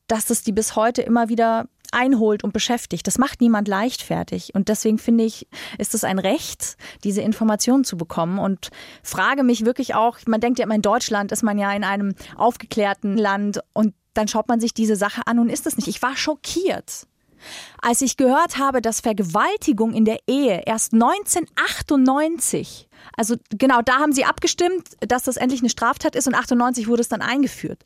dass es die bis heute immer wieder einholt und beschäftigt. Das macht niemand leichtfertig. Und deswegen finde ich, ist es ein Recht, diese Informationen zu bekommen. Und frage mich wirklich auch, man denkt ja immer, in Deutschland ist man ja in einem aufgeklärten Land und dann schaut man sich diese Sache an und ist es nicht. Ich war schockiert. Als ich gehört habe, dass Vergewaltigung in der Ehe erst 1998, also genau da haben sie abgestimmt, dass das endlich eine Straftat ist und 98 wurde es dann eingeführt.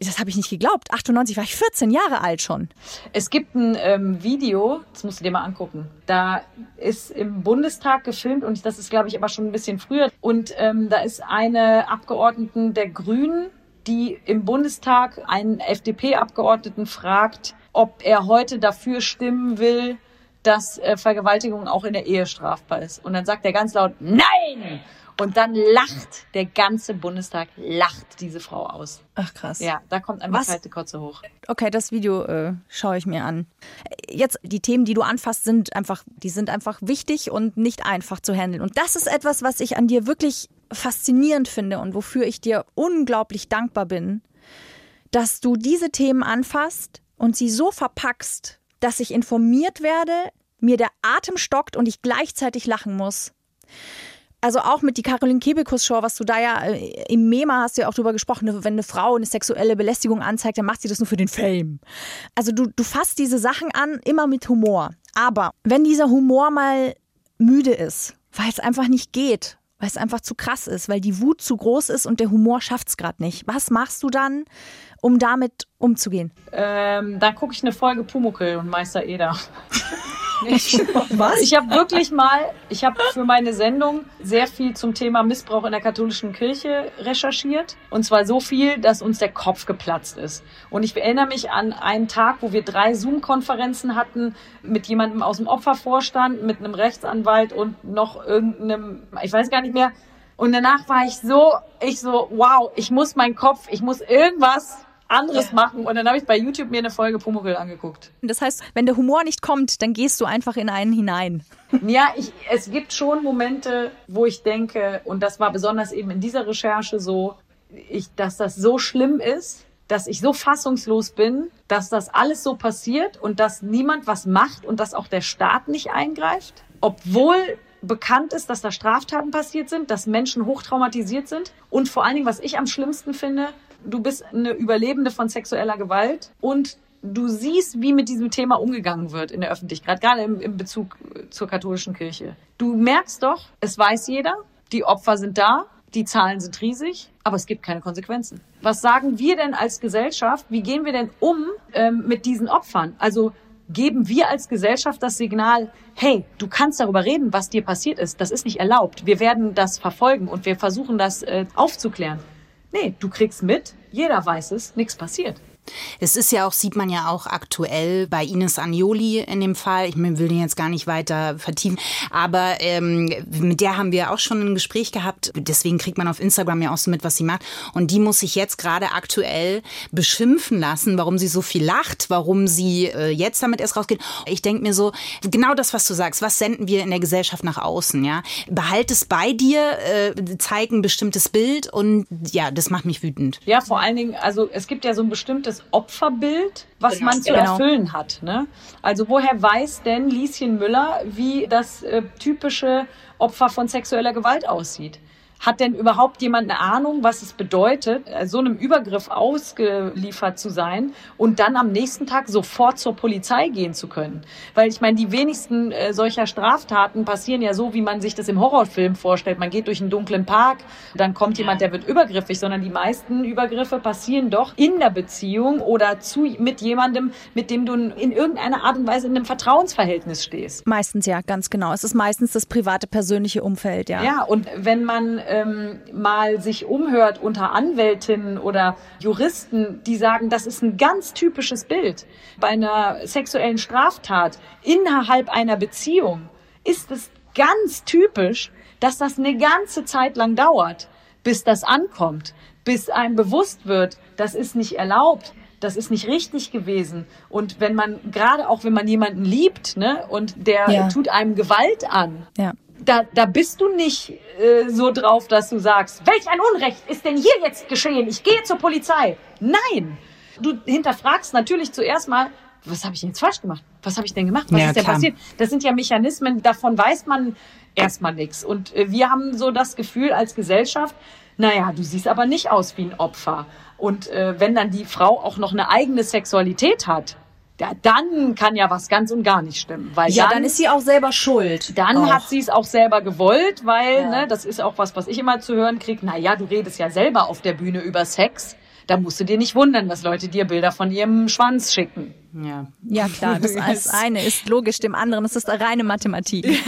Das habe ich nicht geglaubt. 98 war ich 14 Jahre alt schon. Es gibt ein ähm, Video, das musst du dir mal angucken. Da ist im Bundestag gefilmt und das ist, glaube ich, aber schon ein bisschen früher. Und ähm, da ist eine Abgeordneten der Grünen, die im Bundestag einen FDP-Abgeordneten fragt, ob er heute dafür stimmen will, dass äh, Vergewaltigung auch in der Ehe strafbar ist. Und dann sagt er ganz laut, nein! Und dann lacht der ganze Bundestag, lacht diese Frau aus. Ach krass. Ja, da kommt einfach Was? kalte Kotze hoch. Okay, das Video äh, schaue ich mir an. Jetzt, die Themen, die du anfasst, sind einfach, die sind einfach wichtig und nicht einfach zu handeln. Und das ist etwas, was ich an dir wirklich faszinierend finde und wofür ich dir unglaublich dankbar bin, dass du diese Themen anfasst und sie so verpackst, dass ich informiert werde, mir der Atem stockt und ich gleichzeitig lachen muss. Also auch mit die Caroline Kebekus Show, was du da ja äh, im MEMA hast du ja auch drüber gesprochen, wenn eine Frau eine sexuelle Belästigung anzeigt, dann macht sie das nur für den Fame. Also du, du fasst diese Sachen an, immer mit Humor. Aber wenn dieser Humor mal müde ist, weil es einfach nicht geht weil es einfach zu krass ist, weil die Wut zu groß ist und der Humor schafft es gerade nicht. Was machst du dann, um damit umzugehen? Ähm, dann gucke ich eine Folge Pumuckel und Meister Eder. Ich, Was? Ich habe wirklich mal, ich habe für meine Sendung sehr viel zum Thema Missbrauch in der katholischen Kirche recherchiert. Und zwar so viel, dass uns der Kopf geplatzt ist. Und ich erinnere mich an einen Tag, wo wir drei Zoom-Konferenzen hatten mit jemandem aus dem Opfervorstand, mit einem Rechtsanwalt und noch irgendeinem, ich weiß gar nicht mehr. Und danach war ich so, ich so, wow, ich muss meinen Kopf, ich muss irgendwas anderes machen. Und dann habe ich bei YouTube mir eine Folge Pumuckl angeguckt. Das heißt, wenn der Humor nicht kommt, dann gehst du einfach in einen hinein. Ja, ich, es gibt schon Momente, wo ich denke, und das war besonders eben in dieser Recherche so, ich, dass das so schlimm ist, dass ich so fassungslos bin, dass das alles so passiert und dass niemand was macht und dass auch der Staat nicht eingreift, obwohl bekannt ist, dass da Straftaten passiert sind, dass Menschen hochtraumatisiert sind und vor allen Dingen, was ich am schlimmsten finde, du bist eine Überlebende von sexueller Gewalt und du siehst, wie mit diesem Thema umgegangen wird in der Öffentlichkeit, gerade im, im Bezug zur katholischen Kirche. Du merkst doch, es weiß jeder, die Opfer sind da, die Zahlen sind riesig, aber es gibt keine Konsequenzen. Was sagen wir denn als Gesellschaft? Wie gehen wir denn um ähm, mit diesen Opfern? Also geben wir als Gesellschaft das Signal, hey, du kannst darüber reden, was dir passiert ist. Das ist nicht erlaubt. Wir werden das verfolgen und wir versuchen das äh, aufzuklären. Nee, du kriegst mit, jeder weiß es, nichts passiert. Es ist ja auch, sieht man ja auch aktuell bei Ines Agnoli in dem Fall. Ich will den jetzt gar nicht weiter vertiefen, aber ähm, mit der haben wir auch schon ein Gespräch gehabt. Deswegen kriegt man auf Instagram ja auch so mit, was sie macht. Und die muss sich jetzt gerade aktuell beschimpfen lassen, warum sie so viel lacht, warum sie äh, jetzt damit erst rausgeht. Ich denke mir so, genau das, was du sagst, was senden wir in der Gesellschaft nach außen? Ja, behalt es bei dir, äh, zeig ein bestimmtes Bild und ja, das macht mich wütend. Ja, vor allen Dingen, also es gibt ja so ein bestimmtes das Opferbild, was man zu genau. erfüllen hat. Ne? Also woher weiß denn Lieschen Müller, wie das äh, typische Opfer von sexueller Gewalt aussieht? Hat denn überhaupt jemand eine Ahnung, was es bedeutet, so einem Übergriff ausgeliefert zu sein und dann am nächsten Tag sofort zur Polizei gehen zu können? Weil ich meine, die wenigsten äh, solcher Straftaten passieren ja so, wie man sich das im Horrorfilm vorstellt. Man geht durch einen dunklen Park, dann kommt jemand, der wird übergriffig, sondern die meisten Übergriffe passieren doch in der Beziehung oder zu, mit jemandem, mit dem du in irgendeiner Art und Weise in einem Vertrauensverhältnis stehst. Meistens ja, ganz genau. Es ist meistens das private, persönliche Umfeld, ja. Ja, und wenn man ähm, mal sich umhört unter Anwältinnen oder Juristen, die sagen, das ist ein ganz typisches Bild. Bei einer sexuellen Straftat innerhalb einer Beziehung ist es ganz typisch, dass das eine ganze Zeit lang dauert, bis das ankommt, bis einem bewusst wird, das ist nicht erlaubt, das ist nicht richtig gewesen. Und wenn man, gerade auch wenn man jemanden liebt, ne, und der ja. tut einem Gewalt an, ja da, da bist du nicht äh, so drauf, dass du sagst, welch ein Unrecht ist denn hier jetzt geschehen? Ich gehe zur Polizei. Nein, du hinterfragst natürlich zuerst mal, was habe ich denn jetzt falsch gemacht? Was habe ich denn gemacht? Was ja, ist denn klar. passiert? Das sind ja Mechanismen, davon weiß man erstmal nichts. Und äh, wir haben so das Gefühl als Gesellschaft, naja, du siehst aber nicht aus wie ein Opfer. Und äh, wenn dann die Frau auch noch eine eigene Sexualität hat, ja, dann kann ja was ganz und gar nicht stimmen. Weil ja, dann, dann ist sie auch selber schuld. Dann auch. hat sie es auch selber gewollt, weil, ja. ne, das ist auch was, was ich immer zu hören kriege, na ja, du redest ja selber auf der Bühne über Sex. Da musst du dir nicht wundern, dass Leute dir Bilder von ihrem Schwanz schicken. Ja, ja klar, das, das eine ist logisch, dem anderen ist es reine Mathematik.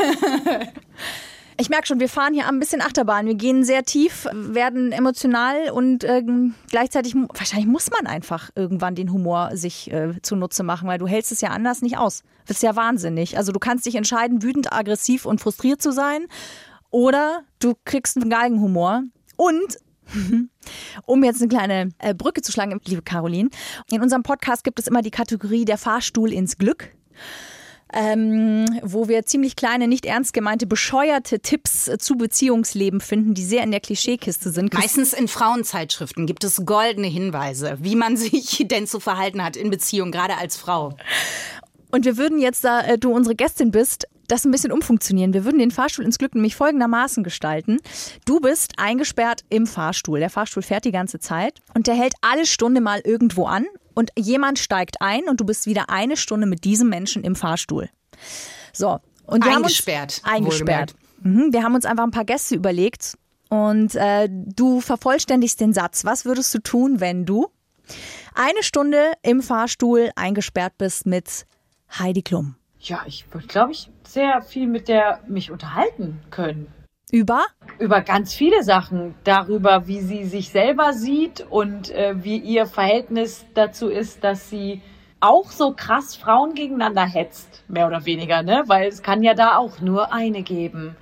Ich merke schon, wir fahren hier ein bisschen Achterbahn. Wir gehen sehr tief, werden emotional und äh, gleichzeitig, wahrscheinlich muss man einfach irgendwann den Humor sich äh, zunutze machen, weil du hältst es ja anders nicht aus. Das ist ja wahnsinnig. Also du kannst dich entscheiden, wütend, aggressiv und frustriert zu sein oder du kriegst einen Galgenhumor und um jetzt eine kleine äh, Brücke zu schlagen, liebe Caroline, in unserem Podcast gibt es immer die Kategorie der Fahrstuhl ins Glück ähm, wo wir ziemlich kleine, nicht ernst gemeinte, bescheuerte Tipps zu Beziehungsleben finden, die sehr in der Klischeekiste sind. Meistens in Frauenzeitschriften gibt es goldene Hinweise, wie man sich denn zu verhalten hat in Beziehung, gerade als Frau. Und wir würden jetzt, da äh, du unsere Gästin bist, das ein bisschen umfunktionieren. Wir würden den Fahrstuhl ins Glück nämlich folgendermaßen gestalten. Du bist eingesperrt im Fahrstuhl. Der Fahrstuhl fährt die ganze Zeit und der hält alle Stunde mal irgendwo an und jemand steigt ein und du bist wieder eine Stunde mit diesem Menschen im Fahrstuhl. So. Und wir eingesperrt. Haben uns eingesperrt. Mhm, wir haben uns einfach ein paar Gäste überlegt und äh, du vervollständigst den Satz. Was würdest du tun, wenn du eine Stunde im Fahrstuhl eingesperrt bist mit Heidi Klum? Ja, ich würde, glaube ich, sehr viel mit der mich unterhalten können. Über? Über ganz viele Sachen. Darüber, wie sie sich selber sieht und äh, wie ihr Verhältnis dazu ist, dass sie auch so krass Frauen gegeneinander hetzt, mehr oder weniger, ne? Weil es kann ja da auch nur eine geben.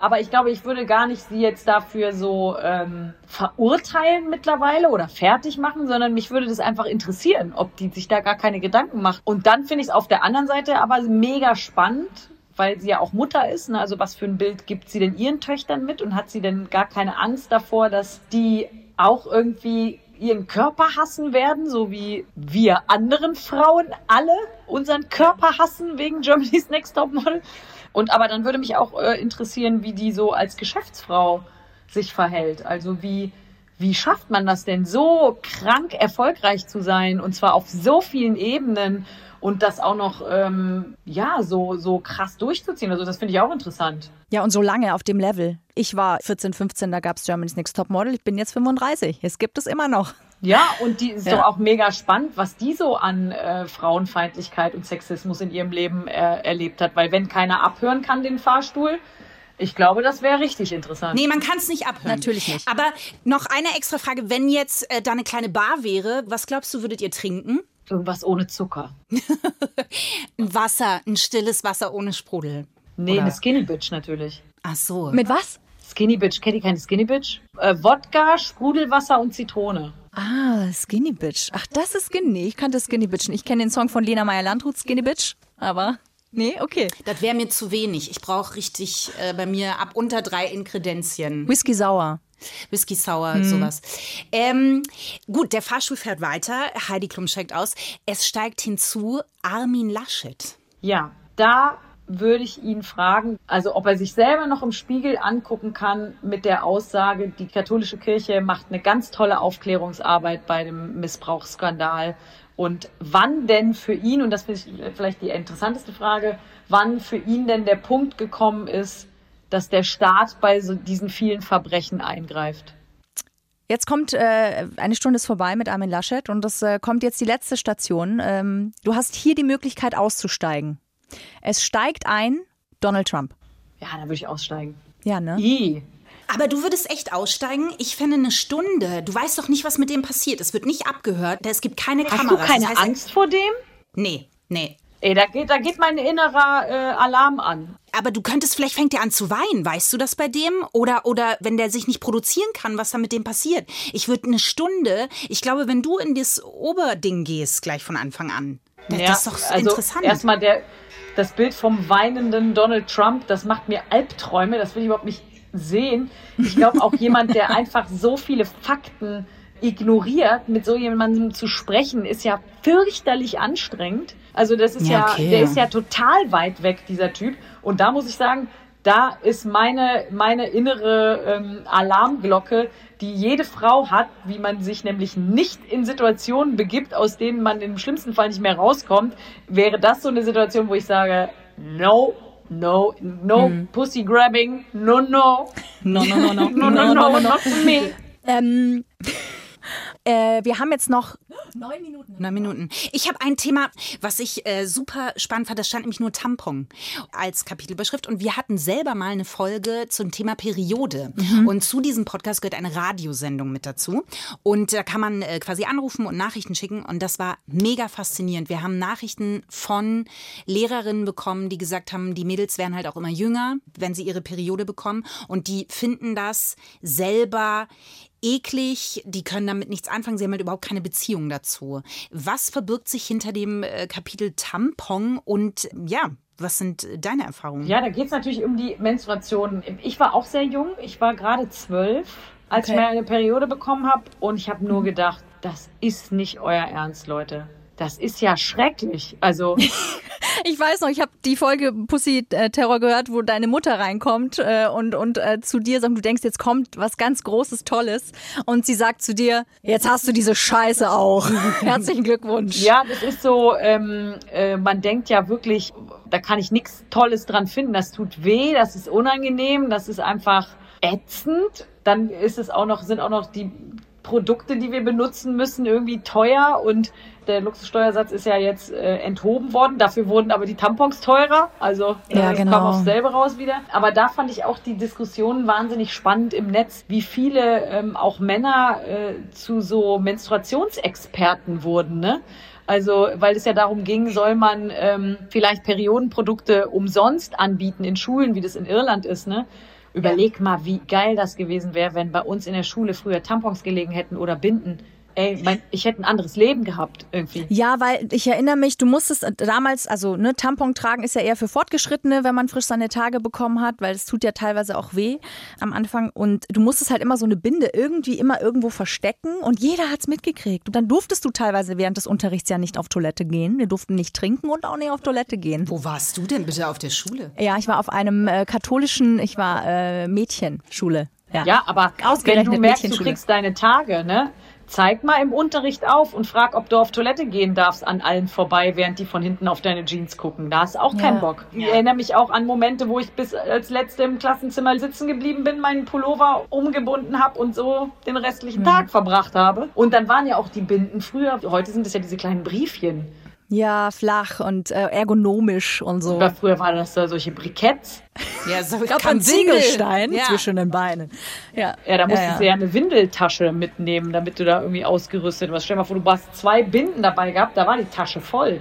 Aber ich glaube, ich würde gar nicht sie jetzt dafür so ähm, verurteilen mittlerweile oder fertig machen, sondern mich würde das einfach interessieren, ob die sich da gar keine Gedanken macht. Und dann finde ich es auf der anderen Seite aber mega spannend, weil sie ja auch Mutter ist. Ne? Also was für ein Bild gibt sie denn ihren Töchtern mit und hat sie denn gar keine Angst davor, dass die auch irgendwie ihren Körper hassen werden, so wie wir anderen Frauen alle unseren Körper hassen wegen Germany's Next Top Model. Und aber dann würde mich auch äh, interessieren, wie die so als Geschäftsfrau sich verhält. Also wie, wie schafft man das denn, so krank erfolgreich zu sein und zwar auf so vielen Ebenen und das auch noch ähm, ja so so krass durchzuziehen. Also das finde ich auch interessant. Ja und so lange auf dem Level. Ich war 14, 15, da gab es Germany's Next Top Model. Ich bin jetzt 35. Es gibt es immer noch. Ja, und die ist ja. doch auch mega spannend, was die so an äh, Frauenfeindlichkeit und Sexismus in ihrem Leben äh, erlebt hat. Weil wenn keiner abhören kann, den Fahrstuhl, ich glaube, das wäre richtig interessant. Nee, man kann es nicht abhören. Natürlich nicht. Aber noch eine extra Frage. Wenn jetzt äh, da eine kleine Bar wäre, was glaubst du, würdet ihr trinken? Irgendwas ohne Zucker. ein Wasser, ein stilles Wasser ohne Sprudel. Nee, Oder? eine Skinny Bitch natürlich. Ach so. Mit was? Skinny Bitch. Kennt ihr keine Skinny Bitch? Äh, Wodka, Sprudelwasser und Zitrone. Ah, Skinny Bitch. Ach, das ist Skinny. Ich kannte Skinny Bitch. Ich kenne den Song von Lena Meyer-Landrut, Skinny Bitch. Aber Nee, okay. Das wäre mir zu wenig. Ich brauche richtig äh, bei mir ab unter drei Inkredenzien. Whisky sauer. Whisky sauer, hm. sowas. Ähm, gut, der Fahrstuhl fährt weiter. Heidi Klum steigt aus. Es steigt hinzu Armin Laschet. Ja, da würde ich ihn fragen, also ob er sich selber noch im Spiegel angucken kann mit der Aussage, die katholische Kirche macht eine ganz tolle Aufklärungsarbeit bei dem Missbrauchsskandal. Und wann denn für ihn, und das finde ich vielleicht die interessanteste Frage, wann für ihn denn der Punkt gekommen ist, dass der Staat bei so diesen vielen Verbrechen eingreift? Jetzt kommt äh, eine Stunde ist vorbei mit Armin Laschet und das äh, kommt jetzt die letzte Station. Ähm, du hast hier die Möglichkeit auszusteigen. Es steigt ein Donald Trump. Ja, da würde ich aussteigen. Ja, ne? I. Aber du würdest echt aussteigen? Ich fände eine Stunde. Du weißt doch nicht, was mit dem passiert. Es wird nicht abgehört. Es gibt keine Kameras. Hast du keine das heißt, Angst vor dem? Nee, nee. Ey, da geht, da geht mein innerer äh, Alarm an. Aber du könntest, vielleicht fängt er an zu weinen, weißt du das bei dem? Oder, oder wenn der sich nicht produzieren kann, was da mit dem passiert. Ich würde eine Stunde, ich glaube, wenn du in das Oberding gehst, gleich von Anfang an, das, ja, das ist doch so also interessant. Erstmal der, das Bild vom weinenden Donald Trump, das macht mir Albträume, das will ich überhaupt nicht sehen. Ich glaube auch jemand, der einfach so viele Fakten ignoriert, mit so jemandem zu sprechen, ist ja fürchterlich anstrengend. Also das ist ja, okay. der ist ja total weit weg, dieser Typ. Und da muss ich sagen, da ist meine, meine innere ähm, Alarmglocke, die jede Frau hat, wie man sich nämlich nicht in Situationen begibt, aus denen man im schlimmsten Fall nicht mehr rauskommt, wäre das so eine Situation, wo ich sage, no, no, no hm. pussy grabbing, no, no. No, no, no, no, no, no, no, no, no, not me. Ähm, äh, wir haben jetzt noch neun Minuten. Neun Minuten. Ich habe ein Thema, was ich äh, super spannend fand. Da stand nämlich nur Tampon als Kapitelüberschrift. Und wir hatten selber mal eine Folge zum Thema Periode. Mhm. Und zu diesem Podcast gehört eine Radiosendung mit dazu. Und da kann man äh, quasi anrufen und Nachrichten schicken. Und das war mega faszinierend. Wir haben Nachrichten von Lehrerinnen bekommen, die gesagt haben, die Mädels werden halt auch immer jünger, wenn sie ihre Periode bekommen. Und die finden das selber eklig, die können damit nichts anfangen, sie haben halt überhaupt keine Beziehung dazu. Was verbirgt sich hinter dem äh, Kapitel Tampon und ja, was sind deine Erfahrungen? Ja, da geht es natürlich um die Menstruation. Ich war auch sehr jung, ich war gerade zwölf, als okay. ich meine Periode bekommen habe und ich habe nur gedacht, das ist nicht euer Ernst, Leute. Das ist ja schrecklich. Also ich weiß noch, ich habe die Folge Pussy Terror gehört, wo deine Mutter reinkommt äh, und und äh, zu dir sagt, du denkst, jetzt kommt was ganz Großes, Tolles und sie sagt zu dir, jetzt hast du diese Scheiße auch. Herzlichen Glückwunsch. Ja, das ist so. Ähm, äh, man denkt ja wirklich, da kann ich nichts Tolles dran finden. Das tut weh, das ist unangenehm, das ist einfach ätzend. Dann ist es auch noch, sind auch noch die Produkte, die wir benutzen müssen, irgendwie teuer und der Luxussteuersatz ist ja jetzt äh, enthoben worden. Dafür wurden aber die Tampons teurer. Also ja, das genau. kam aufs selbe raus wieder. Aber da fand ich auch die Diskussion wahnsinnig spannend im Netz, wie viele ähm, auch Männer äh, zu so Menstruationsexperten wurden. Ne? Also, weil es ja darum ging, soll man ähm, vielleicht Periodenprodukte umsonst anbieten in Schulen, wie das in Irland ist, ne? Überleg mal, wie geil das gewesen wäre, wenn bei uns in der Schule früher Tampons gelegen hätten oder Binden ey, mein, ich hätte ein anderes Leben gehabt irgendwie. Ja, weil ich erinnere mich, du musstest damals, also ne, Tampon tragen ist ja eher für Fortgeschrittene, wenn man frisch seine Tage bekommen hat, weil es tut ja teilweise auch weh am Anfang. Und du musstest halt immer so eine Binde irgendwie immer irgendwo verstecken und jeder hat's mitgekriegt. Und dann durftest du teilweise während des Unterrichts ja nicht auf Toilette gehen. Wir durften nicht trinken und auch nicht auf Toilette gehen. Wo warst du denn bitte auf der Schule? Ja, ich war auf einem äh, katholischen, ich war äh, Mädchenschule. Ja, ja aber Ausgerechnet wenn du merkst, du kriegst deine Tage, ne? Zeig mal im Unterricht auf und frag, ob du auf Toilette gehen darfst an allen vorbei, während die von hinten auf deine Jeans gucken. Da hast auch keinen Bock. Ich ja. erinnere mich auch an Momente, wo ich bis als Letzte im Klassenzimmer sitzen geblieben bin, meinen Pullover umgebunden habe und so den restlichen mhm. Tag verbracht habe. Und dann waren ja auch die Binden früher, heute sind es ja diese kleinen Briefchen. Ja, flach und äh, ergonomisch und so. Oder früher waren das da solche Briketts. Ja, so ich glaube ein Ziegelstein ja. zwischen den Beinen. Ja, ja da musstest ja, ja. du ja eine Windeltasche mitnehmen, damit du da irgendwie ausgerüstet warst. Stell dir mal vor, du hast zwei Binden dabei gehabt, da war die Tasche voll.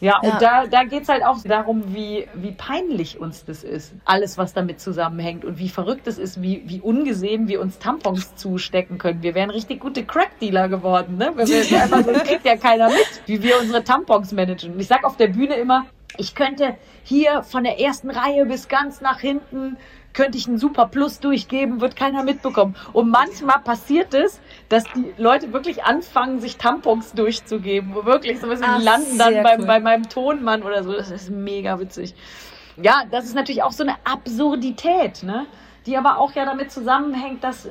Ja, ja. und da, da geht's halt auch darum, wie, wie peinlich uns das ist. Alles, was damit zusammenhängt und wie verrückt es ist, wie, wie ungesehen wir uns Tampons zustecken können. Wir wären richtig gute Crack-Dealer geworden, ne? Wenn wir einfach so, kriegt ja keiner mit, wie wir unsere Tampons managen. Und ich sag auf der Bühne immer, ich könnte hier von der ersten Reihe bis ganz nach hinten könnte ich einen Super Plus durchgeben, wird keiner mitbekommen. Und manchmal passiert es, dass die Leute wirklich anfangen, sich Tampons durchzugeben. Wirklich, so ein bisschen Ach, landen dann bei, cool. bei meinem Tonmann oder so. Das ist mega witzig. Ja, das ist natürlich auch so eine Absurdität, ne? Die aber auch ja damit zusammenhängt, dass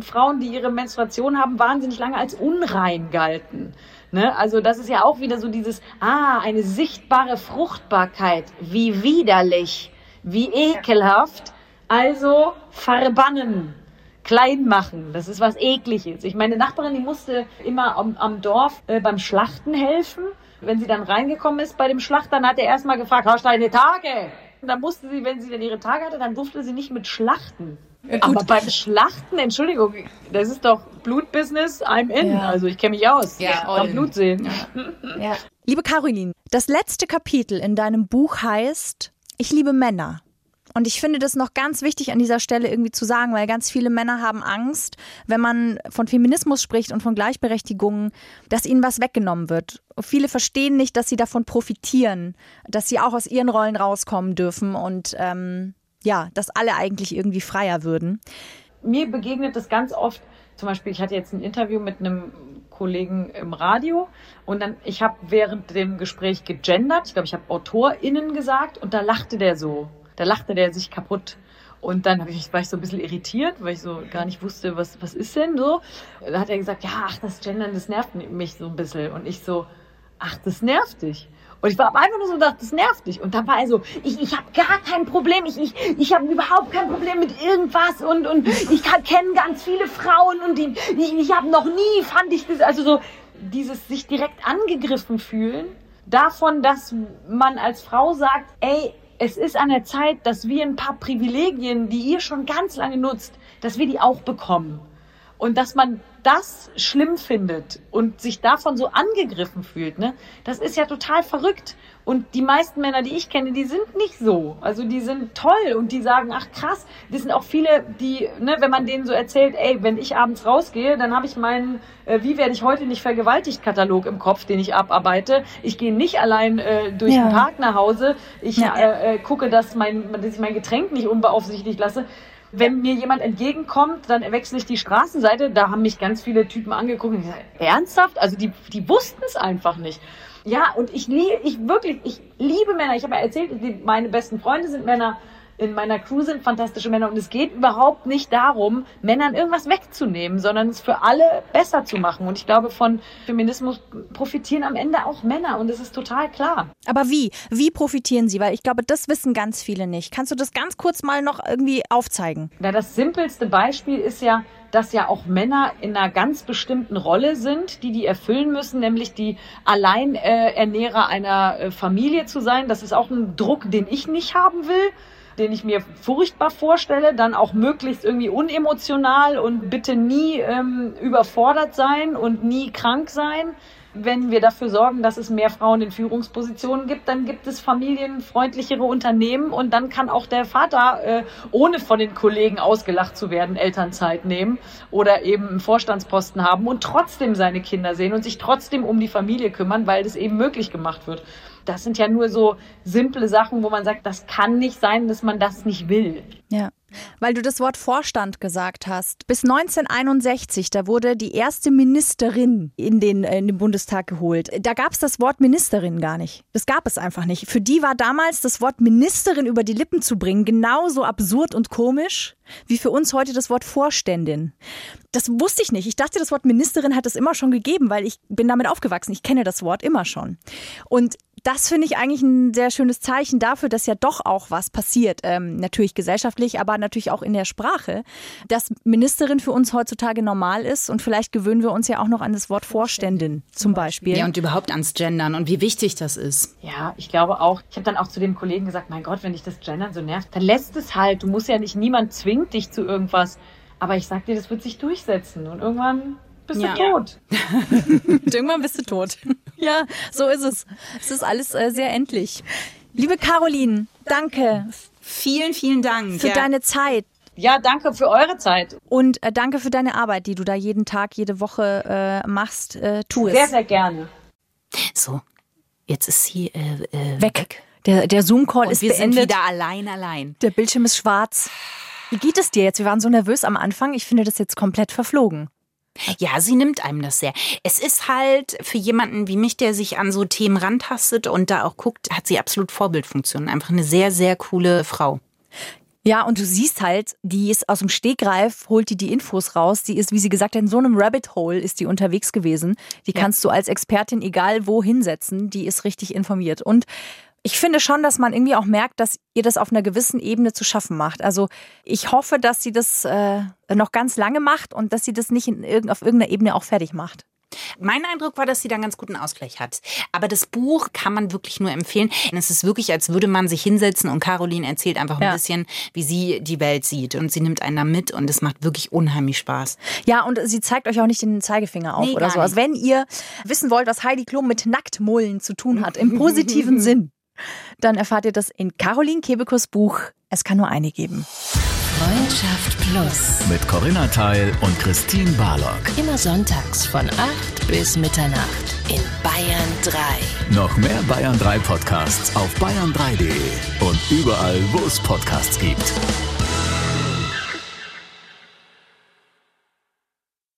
Frauen, die ihre Menstruation haben, wahnsinnig lange als unrein galten. Ne? Also das ist ja auch wieder so dieses, ah, eine sichtbare Fruchtbarkeit. Wie widerlich, wie ekelhaft. Also verbannen, klein machen. Das ist was ekliges. Ich meine Nachbarin, die musste immer am, am Dorf äh, beim Schlachten helfen. Wenn sie dann reingekommen ist bei dem Schlacht, dann hat er erstmal gefragt, hast du deine Tage? Und dann musste sie, wenn sie dann ihre Tage hatte, dann durfte sie nicht mit schlachten. Ja, Aber beim Schlachten, Entschuldigung, das ist doch Blutbusiness, I'm in. Ja. Also ich kenne mich aus. Ja, auch Blut sehen. Ja. Liebe Caroline, das letzte Kapitel in deinem Buch heißt Ich liebe Männer. Und ich finde das noch ganz wichtig an dieser Stelle irgendwie zu sagen, weil ganz viele Männer haben Angst, wenn man von Feminismus spricht und von Gleichberechtigung, dass ihnen was weggenommen wird. Viele verstehen nicht, dass sie davon profitieren, dass sie auch aus ihren Rollen rauskommen dürfen und ähm, ja, dass alle eigentlich irgendwie freier würden. Mir begegnet es ganz oft, zum Beispiel, ich hatte jetzt ein Interview mit einem Kollegen im Radio und dann, ich habe während dem Gespräch gegendert, ich glaube, ich habe AutorInnen gesagt und da lachte der so. Da lachte der sich kaputt. Und dann war ich so ein bisschen irritiert, weil ich so gar nicht wusste, was, was ist denn so. Da hat er gesagt, ja, ach, das Gendern, das nervt mich so ein bisschen. Und ich so, ach, das nervt dich. Und ich war einfach nur so gedacht, das nervt dich. Und dann war er so, ich, ich habe gar kein Problem, ich, ich, ich habe überhaupt kein Problem mit irgendwas und, und ich kenne ganz viele Frauen und die, ich, ich habe noch nie, fand ich das, also so dieses sich direkt angegriffen fühlen, davon, dass man als Frau sagt, ey, es ist an der Zeit, dass wir ein paar Privilegien, die ihr schon ganz lange nutzt, dass wir die auch bekommen. Und dass man das schlimm findet und sich davon so angegriffen fühlt, ne, das ist ja total verrückt. Und die meisten Männer, die ich kenne, die sind nicht so. Also die sind toll und die sagen, ach krass, das sind auch viele, die, ne, wenn man denen so erzählt, ey, wenn ich abends rausgehe, dann habe ich meinen, äh, wie werde ich heute nicht vergewaltigt Katalog im Kopf, den ich abarbeite. Ich gehe nicht allein äh, durch ja. den Park nach Hause. Ich ja. äh, äh, gucke, dass mein, dass ich mein Getränk nicht unbeaufsichtigt lasse Wenn mir jemand entgegenkommt, dann wechsle ich die Straßenseite. Da haben mich ganz viele Typen angeguckt und gesagt, ernsthaft? Also die, die wussten es einfach nicht. Ja, und ich liebe, ich wirklich, ich liebe Männer. Ich habe ja erzählt, meine besten Freunde sind Männer in meiner Crew sind fantastische Männer und es geht überhaupt nicht darum, Männern irgendwas wegzunehmen, sondern es für alle besser zu machen. Und ich glaube, von Feminismus profitieren am Ende auch Männer und es ist total klar. Aber wie? Wie profitieren sie? Weil ich glaube, das wissen ganz viele nicht. Kannst du das ganz kurz mal noch irgendwie aufzeigen? Na, das simpelste Beispiel ist ja, dass ja auch Männer in einer ganz bestimmten Rolle sind, die die erfüllen müssen, nämlich die Alleinernährer einer äh, Familie zu sein. Das ist auch ein Druck, den ich nicht haben will den ich mir furchtbar vorstelle, dann auch möglichst irgendwie unemotional und bitte nie ähm, überfordert sein und nie krank sein. Wenn wir dafür sorgen, dass es mehr Frauen in Führungspositionen gibt, dann gibt es familienfreundlichere Unternehmen und dann kann auch der Vater, äh, ohne von den Kollegen ausgelacht zu werden, Elternzeit nehmen oder eben einen Vorstandsposten haben und trotzdem seine Kinder sehen und sich trotzdem um die Familie kümmern, weil das eben möglich gemacht wird. Das sind ja nur so simple Sachen, wo man sagt, das kann nicht sein, dass man das nicht will. Ja. Weil du das Wort Vorstand gesagt hast. Bis 1961, da wurde die erste Ministerin in den, in den Bundestag geholt. Da gab es das Wort Ministerin gar nicht. Das gab es einfach nicht. Für die war damals das Wort Ministerin über die Lippen zu bringen genauso absurd und komisch wie für uns heute das Wort Vorständin. Das wusste ich nicht. Ich dachte, das Wort Ministerin hat es immer schon gegeben, weil ich bin damit aufgewachsen. Ich kenne das Wort immer schon. Und das finde ich eigentlich ein sehr schönes Zeichen dafür, dass ja doch auch was passiert. Ähm, natürlich gesellschaftlich, aber natürlich auch in der Sprache. Dass Ministerin für uns heutzutage normal ist und vielleicht gewöhnen wir uns ja auch noch an das Wort Vorständin zum Beispiel. Ja, und überhaupt ans Gendern und wie wichtig das ist. Ja, ich glaube auch. Ich habe dann auch zu dem Kollegen gesagt, mein Gott, wenn dich das Gendern so nervt, dann lässt es halt. Du musst ja nicht, niemand zwingt dich zu irgendwas. Aber ich sag dir, das wird sich durchsetzen und irgendwann bist ja. du tot. Irgendwann bist du tot. Ja, so ist es. Es ist alles äh, sehr endlich. Liebe Caroline, danke. Vielen, vielen Dank. Für ja. deine Zeit. Ja, danke für eure Zeit. Und äh, danke für deine Arbeit, die du da jeden Tag, jede Woche äh, machst, äh, tu es. Sehr, sehr gerne. So, jetzt ist sie äh, äh, weg. weg. Der, der Zoom-Call ist wir beendet. Wir sind wieder allein, allein. Der Bildschirm ist schwarz. Wie geht es dir jetzt? Wir waren so nervös am Anfang. Ich finde das jetzt komplett verflogen. Ja, sie nimmt einem das sehr. Es ist halt für jemanden wie mich, der sich an so Themen rantastet und da auch guckt, hat sie absolut Vorbildfunktion. Einfach eine sehr, sehr coole Frau. Ja, und du siehst halt, die ist aus dem Stegreif, holt die die Infos raus. Die ist, wie sie gesagt hat, in so einem Rabbit Hole ist die unterwegs gewesen. Die ja. kannst du als Expertin egal wo hinsetzen. Die ist richtig informiert. Und ich finde schon, dass man irgendwie auch merkt, dass ihr das auf einer gewissen Ebene zu schaffen macht. Also ich hoffe, dass sie das äh, noch ganz lange macht und dass sie das nicht in, auf irgendeiner Ebene auch fertig macht. Mein Eindruck war, dass sie da einen ganz guten Ausgleich hat. Aber das Buch kann man wirklich nur empfehlen. Es ist wirklich, als würde man sich hinsetzen und Caroline erzählt einfach ein ja. bisschen, wie sie die Welt sieht. Und sie nimmt einen da mit und es macht wirklich unheimlich Spaß. Ja, und sie zeigt euch auch nicht den Zeigefinger auf nee, oder so. Also wenn ihr wissen wollt, was Heidi Klum mit Nacktmullen zu tun hat, im positiven Sinn, dann erfahrt ihr das in Caroline Kebekus Buch Es kann nur eine geben. Freundschaft Plus. Mit Corinna Teil und Christine Barlock. Immer sonntags von 8 bis Mitternacht in Bayern 3. Noch mehr Bayern 3 Podcasts auf bayern3.de und überall, wo es Podcasts gibt.